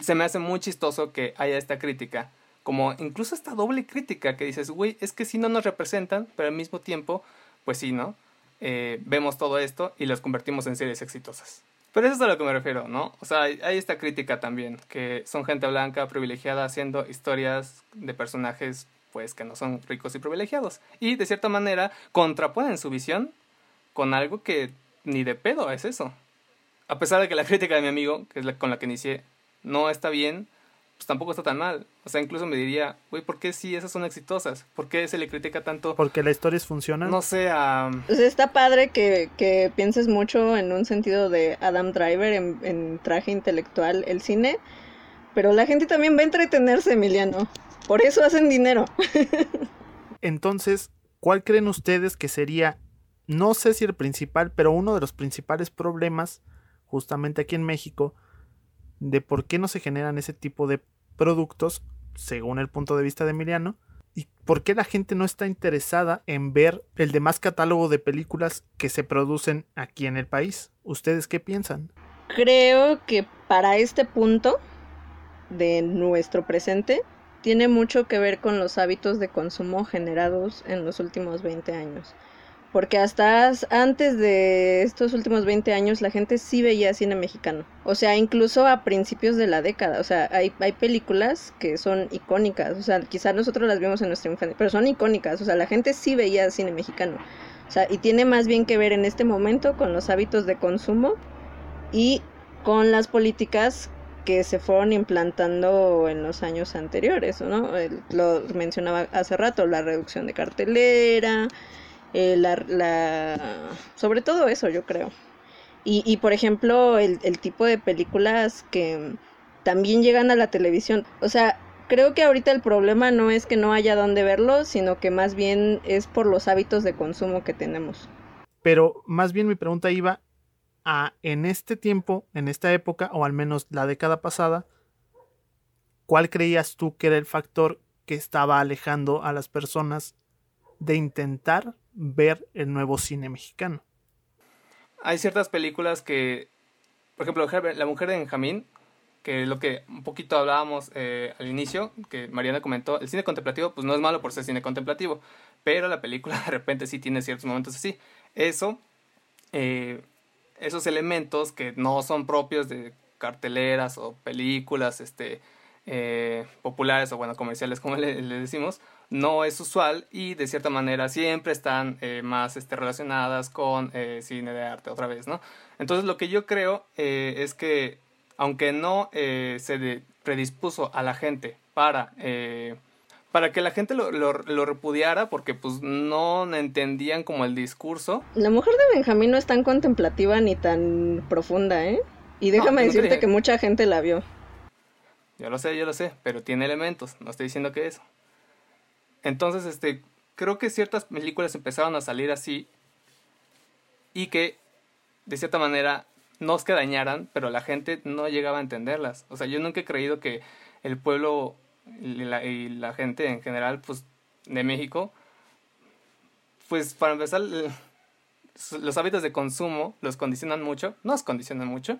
se me hace muy chistoso que haya esta crítica, como incluso esta doble crítica que dices, güey, es que si no nos representan, pero al mismo tiempo, pues sí, ¿no? Eh, vemos todo esto y los convertimos en series exitosas. Pero eso es a lo que me refiero, ¿no? O sea, hay esta crítica también, que son gente blanca privilegiada haciendo historias de personajes pues que no son ricos y privilegiados. Y de cierta manera contraponen su visión con algo que ni de pedo es eso. A pesar de que la crítica de mi amigo, que es la con la que inicié, no está bien, pues tampoco está tan mal. O sea, incluso me diría, güey, ¿por qué si esas son exitosas? ¿Por qué se le critica tanto? Porque la historia funciona. No sé, a... O sea, está padre que, que pienses mucho en un sentido de Adam Driver en, en traje intelectual el cine, pero la gente también va a entretenerse, Emiliano. Por eso hacen dinero. [laughs] Entonces, ¿cuál creen ustedes que sería, no sé si el principal, pero uno de los principales problemas, justamente aquí en México, de por qué no se generan ese tipo de productos, según el punto de vista de Emiliano, y por qué la gente no está interesada en ver el demás catálogo de películas que se producen aquí en el país. ¿Ustedes qué piensan? Creo que para este punto de nuestro presente tiene mucho que ver con los hábitos de consumo generados en los últimos 20 años. Porque hasta antes de estos últimos 20 años la gente sí veía cine mexicano. O sea, incluso a principios de la década. O sea, hay, hay películas que son icónicas. O sea, quizás nosotros las vimos en nuestra infancia, pero son icónicas. O sea, la gente sí veía cine mexicano. O sea, y tiene más bien que ver en este momento con los hábitos de consumo y con las políticas que se fueron implantando en los años anteriores, ¿no? lo mencionaba hace rato, la reducción de cartelera, eh, la, sobre todo eso yo creo. Y, por ejemplo, el, el tipo de películas que también llegan a la televisión. O sea, creo que ahorita el problema no es que no haya dónde verlo, sino que más bien es por los hábitos de consumo que tenemos. Pero más bien mi pregunta iba a en este tiempo, en esta época, o al menos la década pasada, ¿cuál creías tú que era el factor que estaba alejando a las personas de intentar ver el nuevo cine mexicano? Hay ciertas películas que, por ejemplo, La mujer de Benjamín, que es lo que un poquito hablábamos eh, al inicio, que Mariana comentó, el cine contemplativo pues no es malo por ser cine contemplativo, pero la película [laughs] de repente sí tiene ciertos momentos así. Eso eh, esos elementos que no son propios de carteleras o películas este, eh, populares o bueno comerciales como le, decimos no es usual y de cierta manera siempre están eh, más este, relacionadas con eh, cine de arte otra vez no entonces lo que yo creo es que aunque no se predispuso a la gente para para que la gente lo, lo, repudiara porque pues no entendían como el discurso. La mujer de Benjamín no es tan contemplativa ni tan profunda, ¿eh? Y déjame decirte que mucha gente la vio. Yo lo sé, yo lo sé, pero tiene elementos, no estoy diciendo que eso. Entonces, este, creo que ciertas películas empezaron a salir así y que de cierta manera no es que dañaran, pero la gente no llegaba a entenderlas. O sea, yo nunca he creído que el pueblo y la, gente en general, pues, de México, pues para empezar, los hábitos de consumo los condicionan mucho, nos condicionan mucho,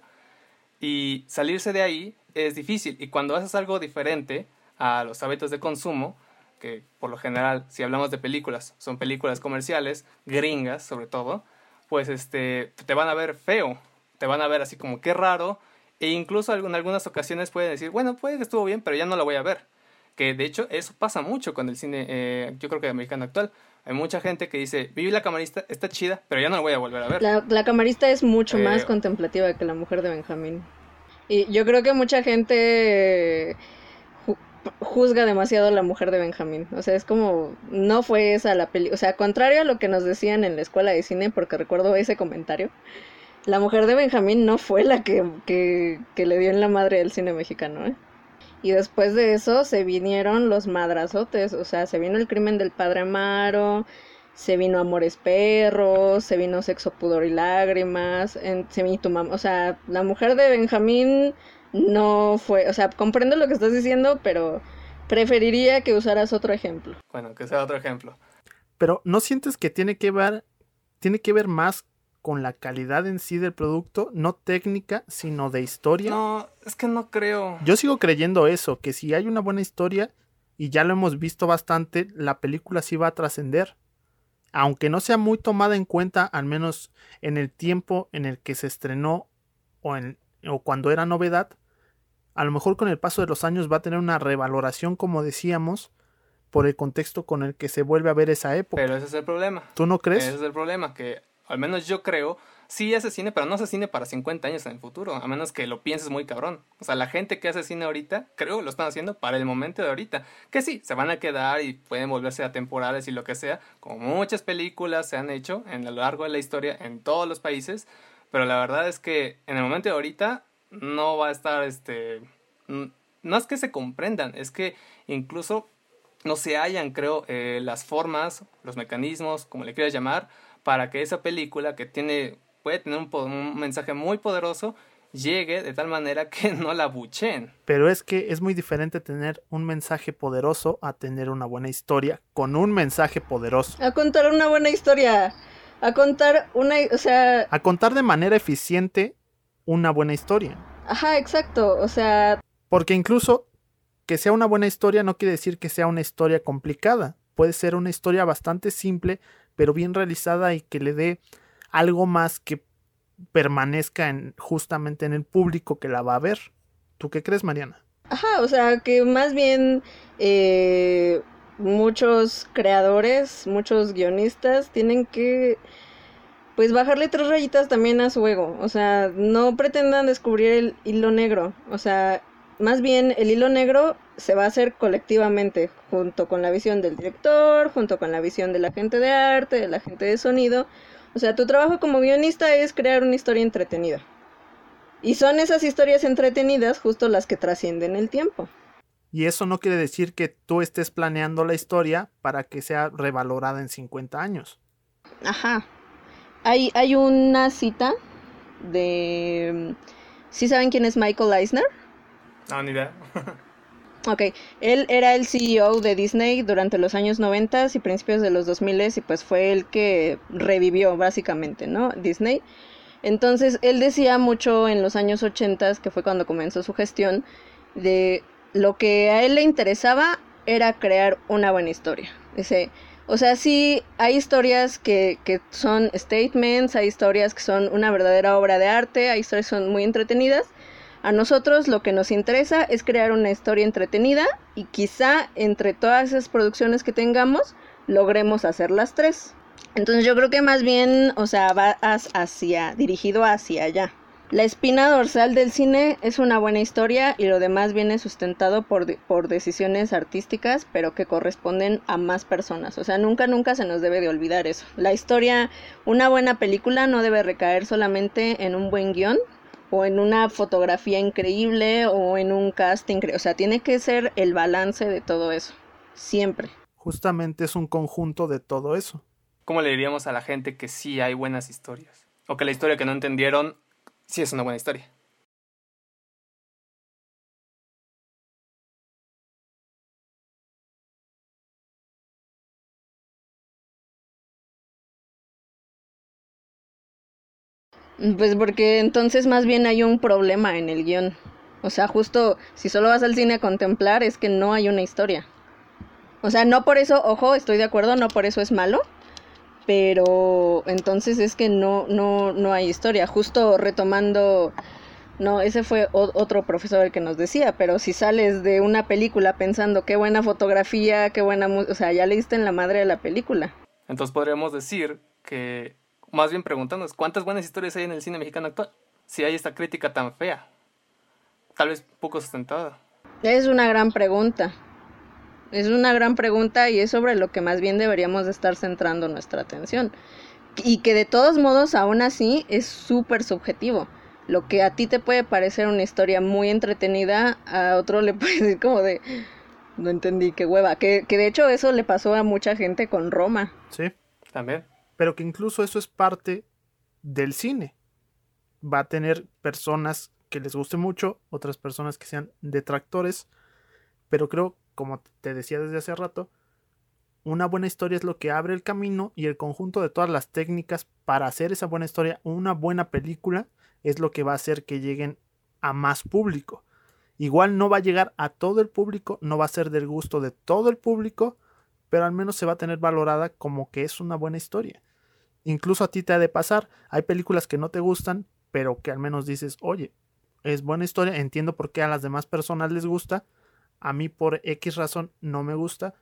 y salirse de ahí es difícil. Y cuando haces algo diferente a los hábitos de consumo, que por lo general, si hablamos de películas, son películas comerciales, gringas sobre todo, pues este, te van a ver feo, te van a ver así como qué raro, e incluso en algunas ocasiones pueden decir, bueno, puede que estuvo bien, pero ya no lo voy a ver. Que de hecho eso pasa mucho con el cine, eh, yo creo que americano actual. Hay mucha gente que dice, viví la camarista, está chida, pero ya no la voy a volver a ver. La, camarista es mucho más eh, contemplativa que la mujer de Benjamín. Y yo creo que mucha gente juzga demasiado la mujer de Benjamín. O sea, es como, no fue esa la peli. O sea, contrario a lo que nos decían en la escuela de cine, porque recuerdo ese comentario, la mujer de Benjamín no fue la que, que, que le dio en la madre del cine mexicano, ¿eh? Y después de eso se vinieron los madrazotes, o sea, se vino el crimen del padre Amaro, se vino Amores Perros, se vino Sexo, Pudor y Lágrimas, en, se vino tu mamá, o sea, la mujer de Benjamín no fue, o sea, comprendo lo que estás diciendo, pero preferiría que usaras otro ejemplo. Bueno, que sea otro ejemplo. Pero ¿no sientes que tiene que ver, tiene que ver más con la calidad en sí del producto, no técnica, sino de historia. No, es que no creo. Yo sigo creyendo eso, que si hay una buena historia, y ya lo hemos visto bastante, la película sí va a trascender. Aunque no sea muy tomada en cuenta, al menos en el tiempo en el que se estrenó o, en, o cuando era novedad, a lo mejor con el paso de los años va a tener una revaloración, como decíamos, por el contexto con el que se vuelve a ver esa época. Pero ese es el problema. ¿Tú no crees? Ese es el problema, que al menos yo creo, sí hace cine, pero no hace cine para 50 años en el futuro, a menos que lo pienses muy cabrón. O sea, la gente que hace cine ahorita, creo que lo están haciendo para el momento de ahorita. Que sí, se van a quedar y pueden volverse a temporales y lo que sea, como muchas películas se han hecho en lo largo de la historia en todos los países, pero la verdad es que en el momento de ahorita no va a estar este no es que se comprendan, es que incluso no se hallan, creo, eh, las formas, los mecanismos, como le quieras llamar, para que esa película que tiene, puede tener un, un mensaje muy poderoso, llegue de tal manera [laughs] que no la buchen. Pero es que es muy diferente tener un mensaje poderoso a tener una buena historia con un mensaje poderoso. A contar una buena historia. A contar una, o sea... A contar de manera eficiente una buena historia. Ajá, exacto. O sea... Porque incluso que sea una buena historia no quiere decir que sea una historia complicada. Puede ser una historia bastante simple, pero bien realizada y que le dé algo más que permanezca en, justamente en el público que la va a ver. ¿Tú qué crees, Mariana? Ajá, o sea, que más bien eh, muchos creadores, muchos guionistas tienen que pues bajarle tres rayitas también a su ego. O sea, no pretendan descubrir el hilo negro. O sea, más bien el hilo negro se va a hacer colectivamente, junto con la visión del director, junto con la visión de la gente de arte, de la gente de sonido. O sea, tu trabajo como guionista es crear una historia entretenida. Y son esas historias entretenidas justo las que trascienden el tiempo. Y eso no quiere decir que tú estés planeando la historia para que sea revalorada en 50 años. Ajá. Hay, hay una cita de... ¿Sí saben quién es Michael Eisner? No, ni idea. ok, él era el CEO de Disney durante los años 90 y principios de los 2000 y pues fue el que revivió básicamente, ¿no? Disney. Entonces, él decía mucho en los años 80, que fue cuando comenzó su gestión, de lo que a él le interesaba era crear una buena historia. Dice, o sea, sí, hay historias que, que son statements, hay historias que son una verdadera obra de arte, hay historias que son muy entretenidas, a nosotros lo que nos interesa es crear una historia entretenida y quizá entre todas esas producciones que tengamos logremos hacer las tres. Entonces yo creo que más bien, o sea, va hacia, dirigido hacia allá. La espina dorsal del cine es una buena historia y lo demás viene sustentado por, por, decisiones artísticas, pero que corresponden a más personas. O sea, nunca, nunca se nos debe de olvidar eso. La historia, una buena película no debe recaer solamente en un buen guion, o en una fotografía increíble o en un casting, o sea, tiene que ser el balance de todo eso, siempre. Justamente es un conjunto de todo eso. ¿Cómo le diríamos a la gente que sí hay buenas historias? O que la historia que no entendieron sí es una buena historia. Pues porque entonces más bien hay un problema en el guion. O sea, justo si solo vas al cine a contemplar es que no hay una historia. O sea, no por eso, ojo, estoy de acuerdo, no por eso es malo, pero entonces es que no, no, no hay historia. Justo retomando, no, ese fue otro profesor el que nos decía, pero si sales de una película pensando qué buena fotografía, qué buena, o sea, ya leíste en la madre de la película. Entonces podríamos decir que más bien preguntándonos, ¿cuántas buenas historias hay en el cine mexicano actual? Si hay esta crítica tan fea, tal vez poco sustentada. Es una gran pregunta. Es una gran pregunta y es sobre lo que más bien deberíamos de estar centrando nuestra atención. Y que de todos modos, aún así, es súper subjetivo. Lo que a ti te puede parecer una historia muy entretenida, a otro le [laughs] puede decir como de... No entendí, qué hueva. Que, que de hecho eso le pasó a mucha gente con Roma. Sí. También pero que incluso eso es parte del cine. Va a tener personas que les guste mucho, otras personas que sean detractores, pero creo, como te decía desde hace rato, una buena historia es lo que abre el camino y el conjunto de todas las técnicas para hacer esa buena historia, una buena película, es lo que va a hacer que lleguen a más público. Igual no va a llegar a todo el público, no va a ser del gusto de todo el público, pero al menos se va a tener valorada como que es una buena historia incluso a ti te ha de pasar. Hay películas que no te gustan, pero que al menos dices, oye, es buena historia, entiendo por qué a las demás personas les gusta, a mí por X razón no me gusta,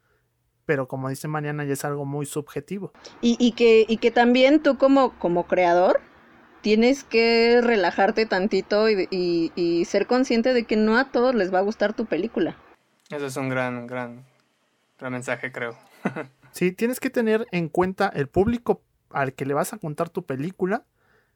pero como dice Mariana ya es algo muy subjetivo. Y, y, que, y que también tú como, como creador tienes que relajarte tantito y, ser consciente de que no a todos les va a gustar tu película. Eso es un gran, gran, gran mensaje, creo. [laughs] sí, tienes que tener en cuenta el público al que le vas a contar tu película,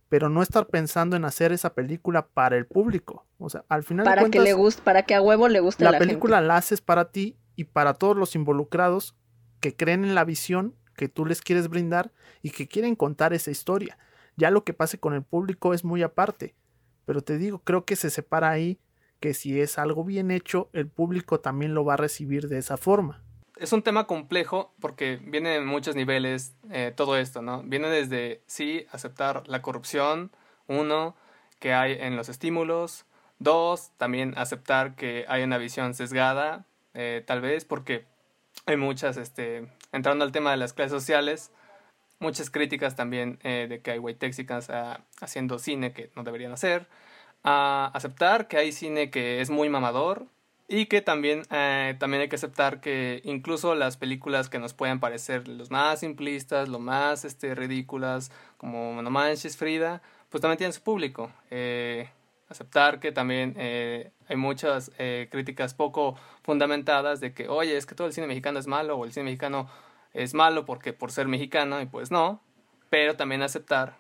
pero no estar pensando en hacer esa película para el público. O sea, al final para que le guste, para que a huevo le guste la, la película la haces para ti y para todos los involucrados que creen en la visión que tú les quieres brindar y que quieren contar esa historia. Ya lo que pase con el público es muy aparte. Pero te digo, creo que se separa ahí que si es algo bien hecho, el público también lo va a recibir de esa forma. Es un tema complejo porque viene en muchos niveles eh, todo esto, ¿no? Viene desde, sí, aceptar la corrupción, uno, que hay en los estímulos, dos, también aceptar que hay una visión sesgada, eh, tal vez porque hay muchas, este, entrando al tema de las clases sociales, muchas críticas también eh, de que hay white ah, haciendo cine que no deberían hacer, a aceptar que hay cine que es muy mamador y que también, eh, también hay que aceptar que incluso las películas que nos pueden parecer los más simplistas, lo más este, ridículas, como No Manches Frida, pues también tienen su público. Eh, aceptar que también hay muchas críticas poco fundamentadas de que, oye, es que todo el cine mexicano es malo o el cine mexicano es malo porque por ser mexicano y pues no, pero también aceptar,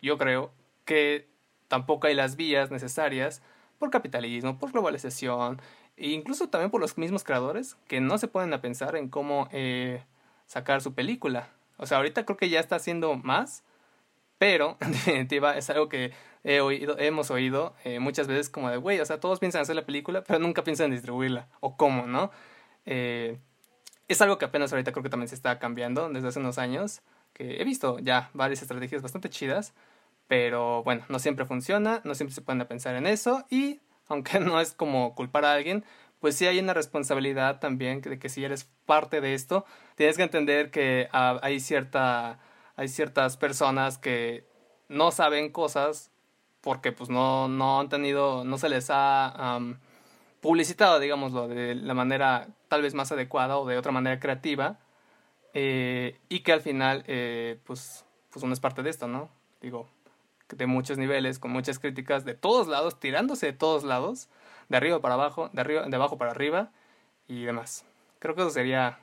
yo creo, que tampoco hay las vías necesarias por capitalismo, por globalización e incluso también por los mismos creadores que no se pueden a pensar en cómo eh, sacar su película. O sea, ahorita creo que ya está haciendo más, pero en [laughs] definitiva es algo que hemos oído eh, muchas veces como de, güey, o sea, todos piensan hacer la película, pero nunca piensan en distribuirla o cómo, ¿no? Eh, es algo que apenas ahorita creo que también se está cambiando desde hace unos años, que he visto ya varias estrategias bastante chidas, pero bueno, no siempre funciona, no siempre se pueden pensar en eso y [laughs] aunque no es como culpar a alguien, pues sí hay una responsabilidad también de que si eres parte de esto, tienes que entender que ah, hay cierta hay ciertas personas que no saben cosas porque pues no, no han tenido, no se les ha publicitado, digámoslo, de la manera tal vez más adecuada o de otra manera creativa, eh, y que al final, eh, pues, pues uno es parte de esto, ¿no? Digo, de muchos niveles, con muchas críticas de todos lados, tirándose de todos lados, de arriba para abajo, de, arriba, de abajo para arriba y demás. Creo que eso sería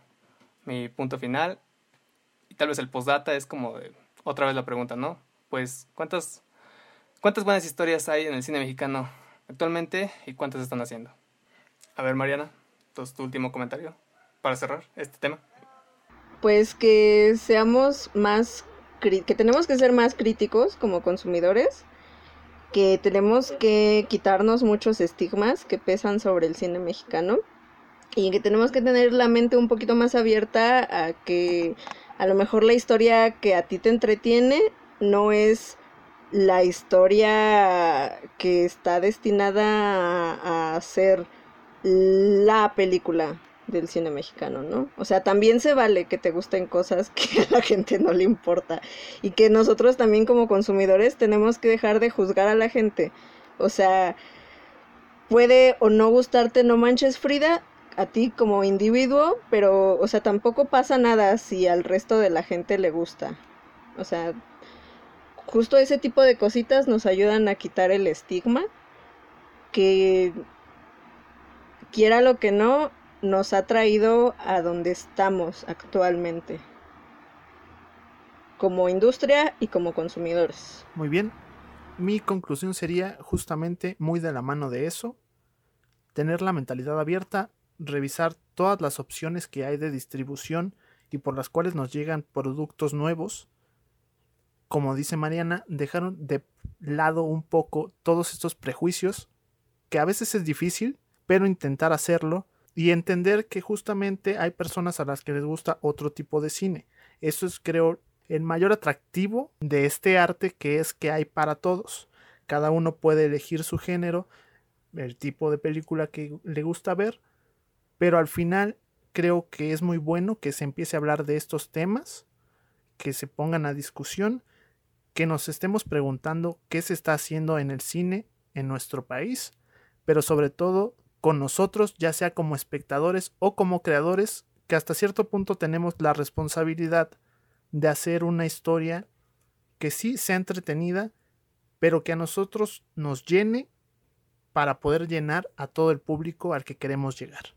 mi punto final. Y tal vez el postdata es como otra vez la pregunta, ¿no? Pues, ¿cuántas, ¿cuántas buenas historias hay en el cine mexicano actualmente y cuántas están haciendo? A ver, Mariana, tu último comentario para cerrar este tema. Pues que seamos más, que tenemos que ser más críticos como consumidores, que tenemos que quitarnos muchos estigmas que pesan sobre el cine mexicano y que tenemos que tener la mente un poquito más abierta a que a lo mejor la historia que a ti te entretiene no es la historia que está destinada a, ser la película del cine mexicano, ¿no? O sea, también se vale que te gusten cosas que [laughs] a la gente no le importa y que nosotros también como consumidores tenemos que dejar de juzgar a la gente. O sea, puede o no gustarte No Manches Frida a ti como individuo, pero, o sea, tampoco pasa nada si al resto de la gente le gusta. O sea, justo ese tipo de cositas nos ayudan a quitar el estigma que quiera lo que no, nos ha traído a donde estamos actualmente, como industria y como consumidores. Muy bien, mi conclusión sería justamente muy de la mano de eso, tener la mentalidad abierta, revisar todas las opciones que hay de distribución y por las cuales nos llegan productos nuevos. Como dice Mariana, dejaron de lado un poco todos estos prejuicios, que a veces es difícil, pero intentar hacerlo y entender que justamente hay personas a las que les gusta otro tipo de cine. Eso es creo el mayor atractivo de este arte que es que hay para todos. Cada uno puede elegir su género, el tipo de película que le gusta ver, pero al final creo que es muy bueno que se empiece a hablar de estos temas, que se pongan a discusión, que nos estemos preguntando qué se está haciendo en el cine en nuestro país, pero sobre todo con nosotros, ya sea como espectadores o como creadores, que hasta cierto punto tenemos la responsabilidad de hacer una historia que sí sea entretenida, pero que a nosotros nos llene para poder llenar a todo el público al que queremos llegar.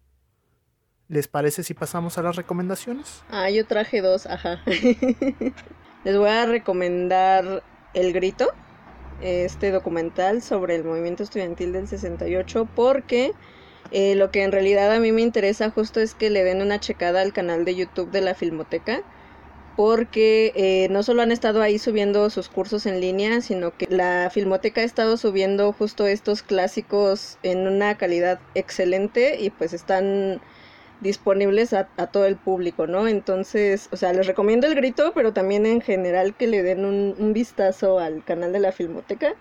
¿Les parece si pasamos a las recomendaciones? Ah, yo traje dos, ajá. [laughs] Les voy a recomendar El Grito, este documental sobre el movimiento estudiantil del 68, porque eh, lo que en realidad a mí me interesa justo es que le den una checada al canal de YouTube de la Filmoteca porque eh, no solo han estado ahí subiendo sus cursos en línea, sino que la Filmoteca ha estado subiendo justo estos clásicos en una calidad excelente y pues están disponibles a, todo el público, ¿no? Entonces, o sea, les recomiendo el grito, pero también en general que le den un, vistazo al canal de la Filmoteca,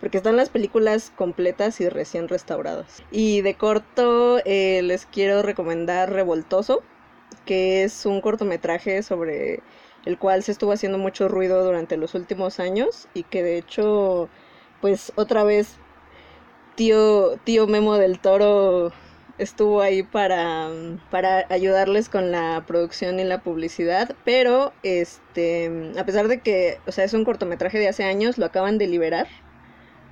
porque están las películas completas y recién restauradas. Y de corto eh, les quiero recomendar Revoltoso, que es un cortometraje sobre el cual se estuvo haciendo mucho ruido durante los últimos años y que de hecho, pues otra vez tío, tío Memo del Toro estuvo ahí para, para ayudarles con la producción y la publicidad, pero este, a pesar de que, o sea, es un cortometraje de hace años, lo acaban de liberar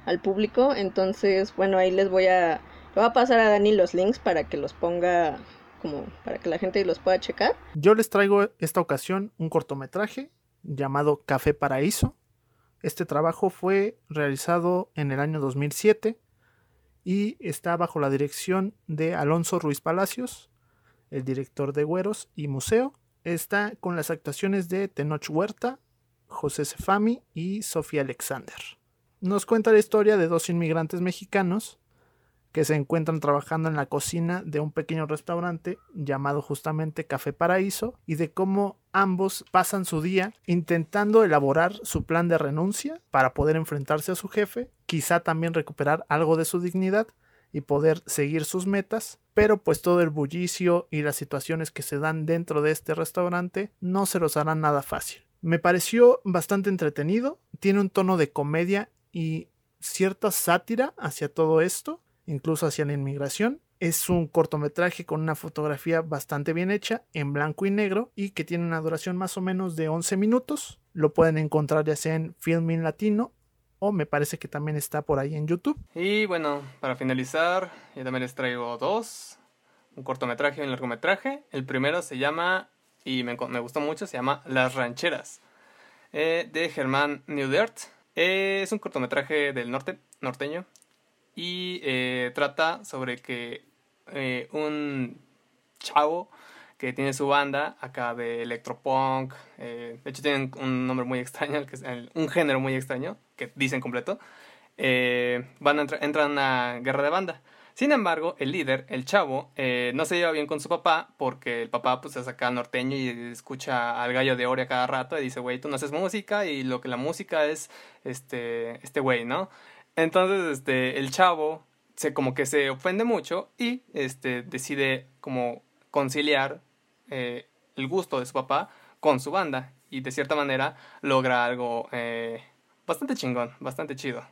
al público, entonces, bueno, ahí les voy a, le voy a pasar a Dani los links para que los ponga como para que la gente los pueda checar. Yo les traigo esta ocasión un cortometraje llamado Café Paraíso. Este trabajo fue realizado en el año 2007 y está bajo la dirección de Alonso Ruiz Palacios, el director de Güeros y Museo. Está con las actuaciones de Tenoch Huerta, José Sefami y Sofía Alexander. Nos cuenta la historia de dos inmigrantes mexicanos que se encuentran trabajando en la cocina de un pequeño restaurante llamado justamente Café Paraíso y de cómo ambos pasan su día intentando elaborar su plan de renuncia para poder enfrentarse a su jefe, quizá también recuperar algo de su dignidad y poder seguir sus metas, pero pues todo el bullicio y las situaciones que se dan dentro de este restaurante no se los harán nada fácil. Me pareció bastante entretenido, tiene un tono de comedia y cierta sátira hacia todo esto, incluso hacia la inmigración. Es un cortometraje con una fotografía bastante bien hecha, en blanco y negro, y que tiene una duración más o menos de 11 minutos. Lo pueden encontrar ya sea en Filming Latino me parece que también está por ahí en YouTube. Y bueno, para finalizar, yo también les traigo dos, un cortometraje y un largometraje. El primero se llama, y me, gustó mucho, se llama Las Rancheras, eh, de Germán Neudert. Eh, es un cortometraje del norte, norteño, y eh, trata sobre que eh, un chavo que tiene su banda acá de electropunk, eh, de hecho tienen un nombre muy extraño, que es un género muy extraño, que dicen completo, van a entran a una guerra de banda. Sin embargo, el líder, el chavo, no se lleva bien con su papá porque el papá pues es acá norteño y escucha al gallo de Oria cada rato y dice, güey, tú no haces música y lo que la música es este este güey, ¿no? Entonces, este, el chavo se como que se ofende mucho y este decide como conciliar eh, el gusto de su papá con su banda y de cierta manera logra algo eh, bastante chingón, bastante chido.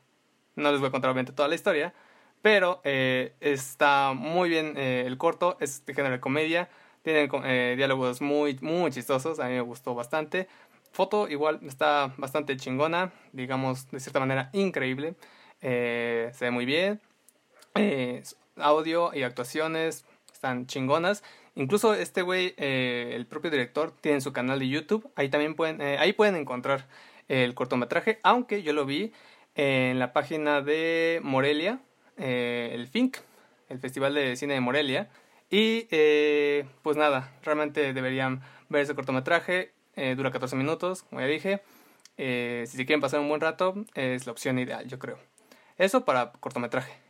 No les voy a contar obviamente toda la historia, pero eh, está muy bien el corto, es de género de comedia, tiene diálogos muy, muy chistosos, a mí me gustó bastante. Foto igual está bastante chingona, digamos de cierta manera increíble. Se ve muy bien. Audio y actuaciones están chingonas. Incluso este güey, eh, el propio director, tiene su canal de YouTube. Ahí también pueden, ahí pueden encontrar el cortometraje, aunque yo lo vi en la página de Morelia, el FINC, el Festival de Cine de Morelia. Y pues nada, realmente deberían ver ese cortometraje. dura 14 minutos, como ya dije. si se quieren pasar un buen rato, es la opción ideal, yo creo. Eso para cortometraje.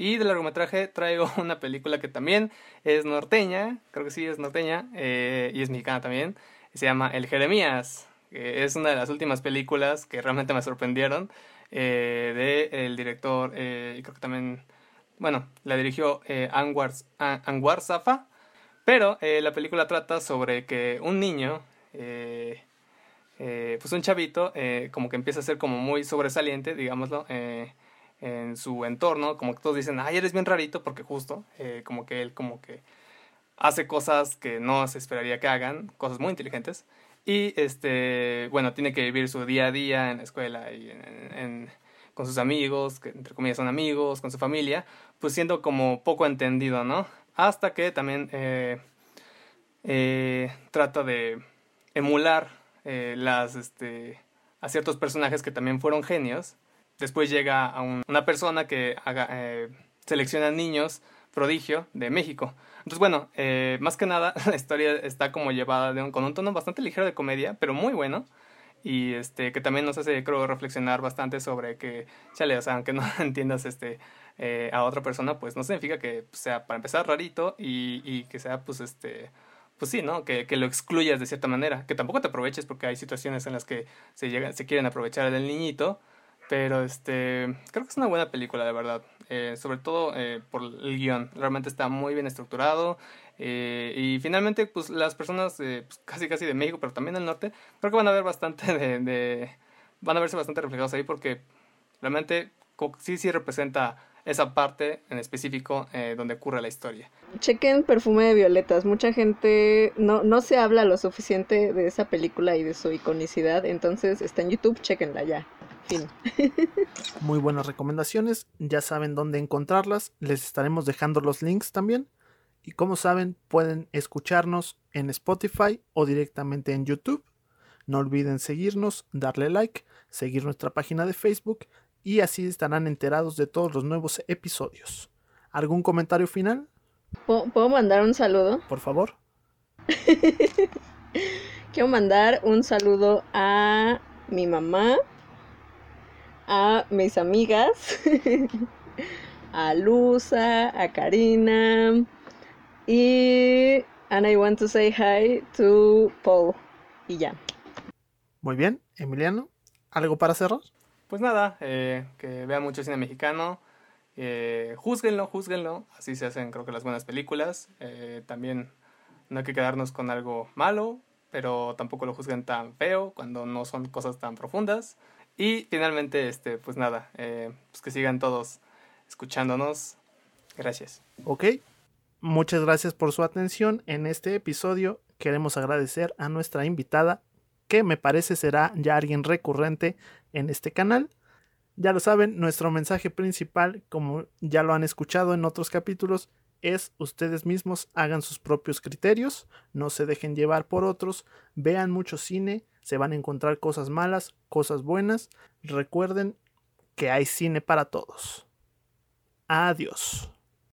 Y de largometraje traigo [laughs] una película que también es norteña, creo que sí es norteña, eh, y es mexicana también. Se llama El Jeremías, es una de las últimas películas que realmente me sorprendieron eh, del director, eh, creo que también, bueno, la dirigió Anwar, Anwar Zafa. Pero la película trata sobre que un niño, pues un chavito, como que empieza a ser como muy sobresaliente, digámoslo, en su entorno, como que todos dicen, ay, eres bien rarito porque justo, eh, como que él como que hace cosas que no se esperaría que hagan, cosas muy inteligentes, y este, bueno, tiene que vivir su día a día en la escuela y con sus amigos, que entre comillas son amigos, con su familia, pues siendo como poco entendido, ¿no? Hasta que también eh, eh, trata de emular las, este, a ciertos personajes que también fueron genios. Después llega a una persona que haga, selecciona niños prodigio de México. Entonces, bueno, más que nada, [laughs] la historia está como llevada de con un tono bastante ligero de comedia, pero muy bueno y este que también nos hace creo reflexionar bastante sobre que chale o sea aunque no [laughs] entiendas este eh, a otra persona pues no significa que sea para empezar rarito y, que sea pues este pues sí, ¿no? Que, que, lo excluyas de cierta manera, que tampoco te aproveches porque hay situaciones en las que se, llegan, se quieren aprovechar del niñito, pero este creo que es una buena película, de verdad, eh, sobre todo eh, por el guion, realmente está muy bien estructurado, eh, y finalmente, pues las personas pues, casi casi de México, pero también del norte, creo que van a ver bastante [laughs] de, van a verse bastante reflejados ahí porque realmente sí, sí representa esa parte en específico eh, donde ocurre la historia. Chequen Perfume de Violetas. Mucha gente no, no se habla lo suficiente de esa película y de su iconicidad, entonces está en YouTube, chequenla ya. Fin. [laughs] Muy buenas recomendaciones, ya saben dónde encontrarlas, les estaremos dejando los links también. Y como saben, pueden escucharnos en Spotify o directamente en YouTube. No olviden seguirnos, darle like, seguir nuestra página de Facebook y así estarán enterados de todos los nuevos episodios. ¿Algún comentario final? ¿Puedo mandar un saludo? Por favor. [laughs] Quiero mandar un saludo a mi mamá, a mis amigas, [laughs] a Luza, a Karina, y and I want to say hi to Paul. Y ya. Muy bien, Emiliano, ¿algo para cerrar? Pues nada, eh, que vean mucho cine mexicano. Eh, júzguenlo, júzguenlo. Así se hacen, creo que, las buenas películas. Eh, también no hay que quedarnos con algo malo, pero tampoco lo juzguen tan feo cuando no son cosas tan profundas. Y finalmente, este, pues nada, eh, pues que sigan todos escuchándonos. Gracias. Ok, Muchas gracias por su atención. En este episodio queremos agradecer a nuestra invitada, que me parece será ya alguien recurrente en este canal. Ya lo saben, nuestro mensaje principal, como ya lo han escuchado en otros capítulos, es ustedes mismos hagan sus propios criterios, no se dejen llevar por otros, vean mucho cine, se van a encontrar cosas malas, cosas buenas. Recuerden que hay cine para todos. Adiós.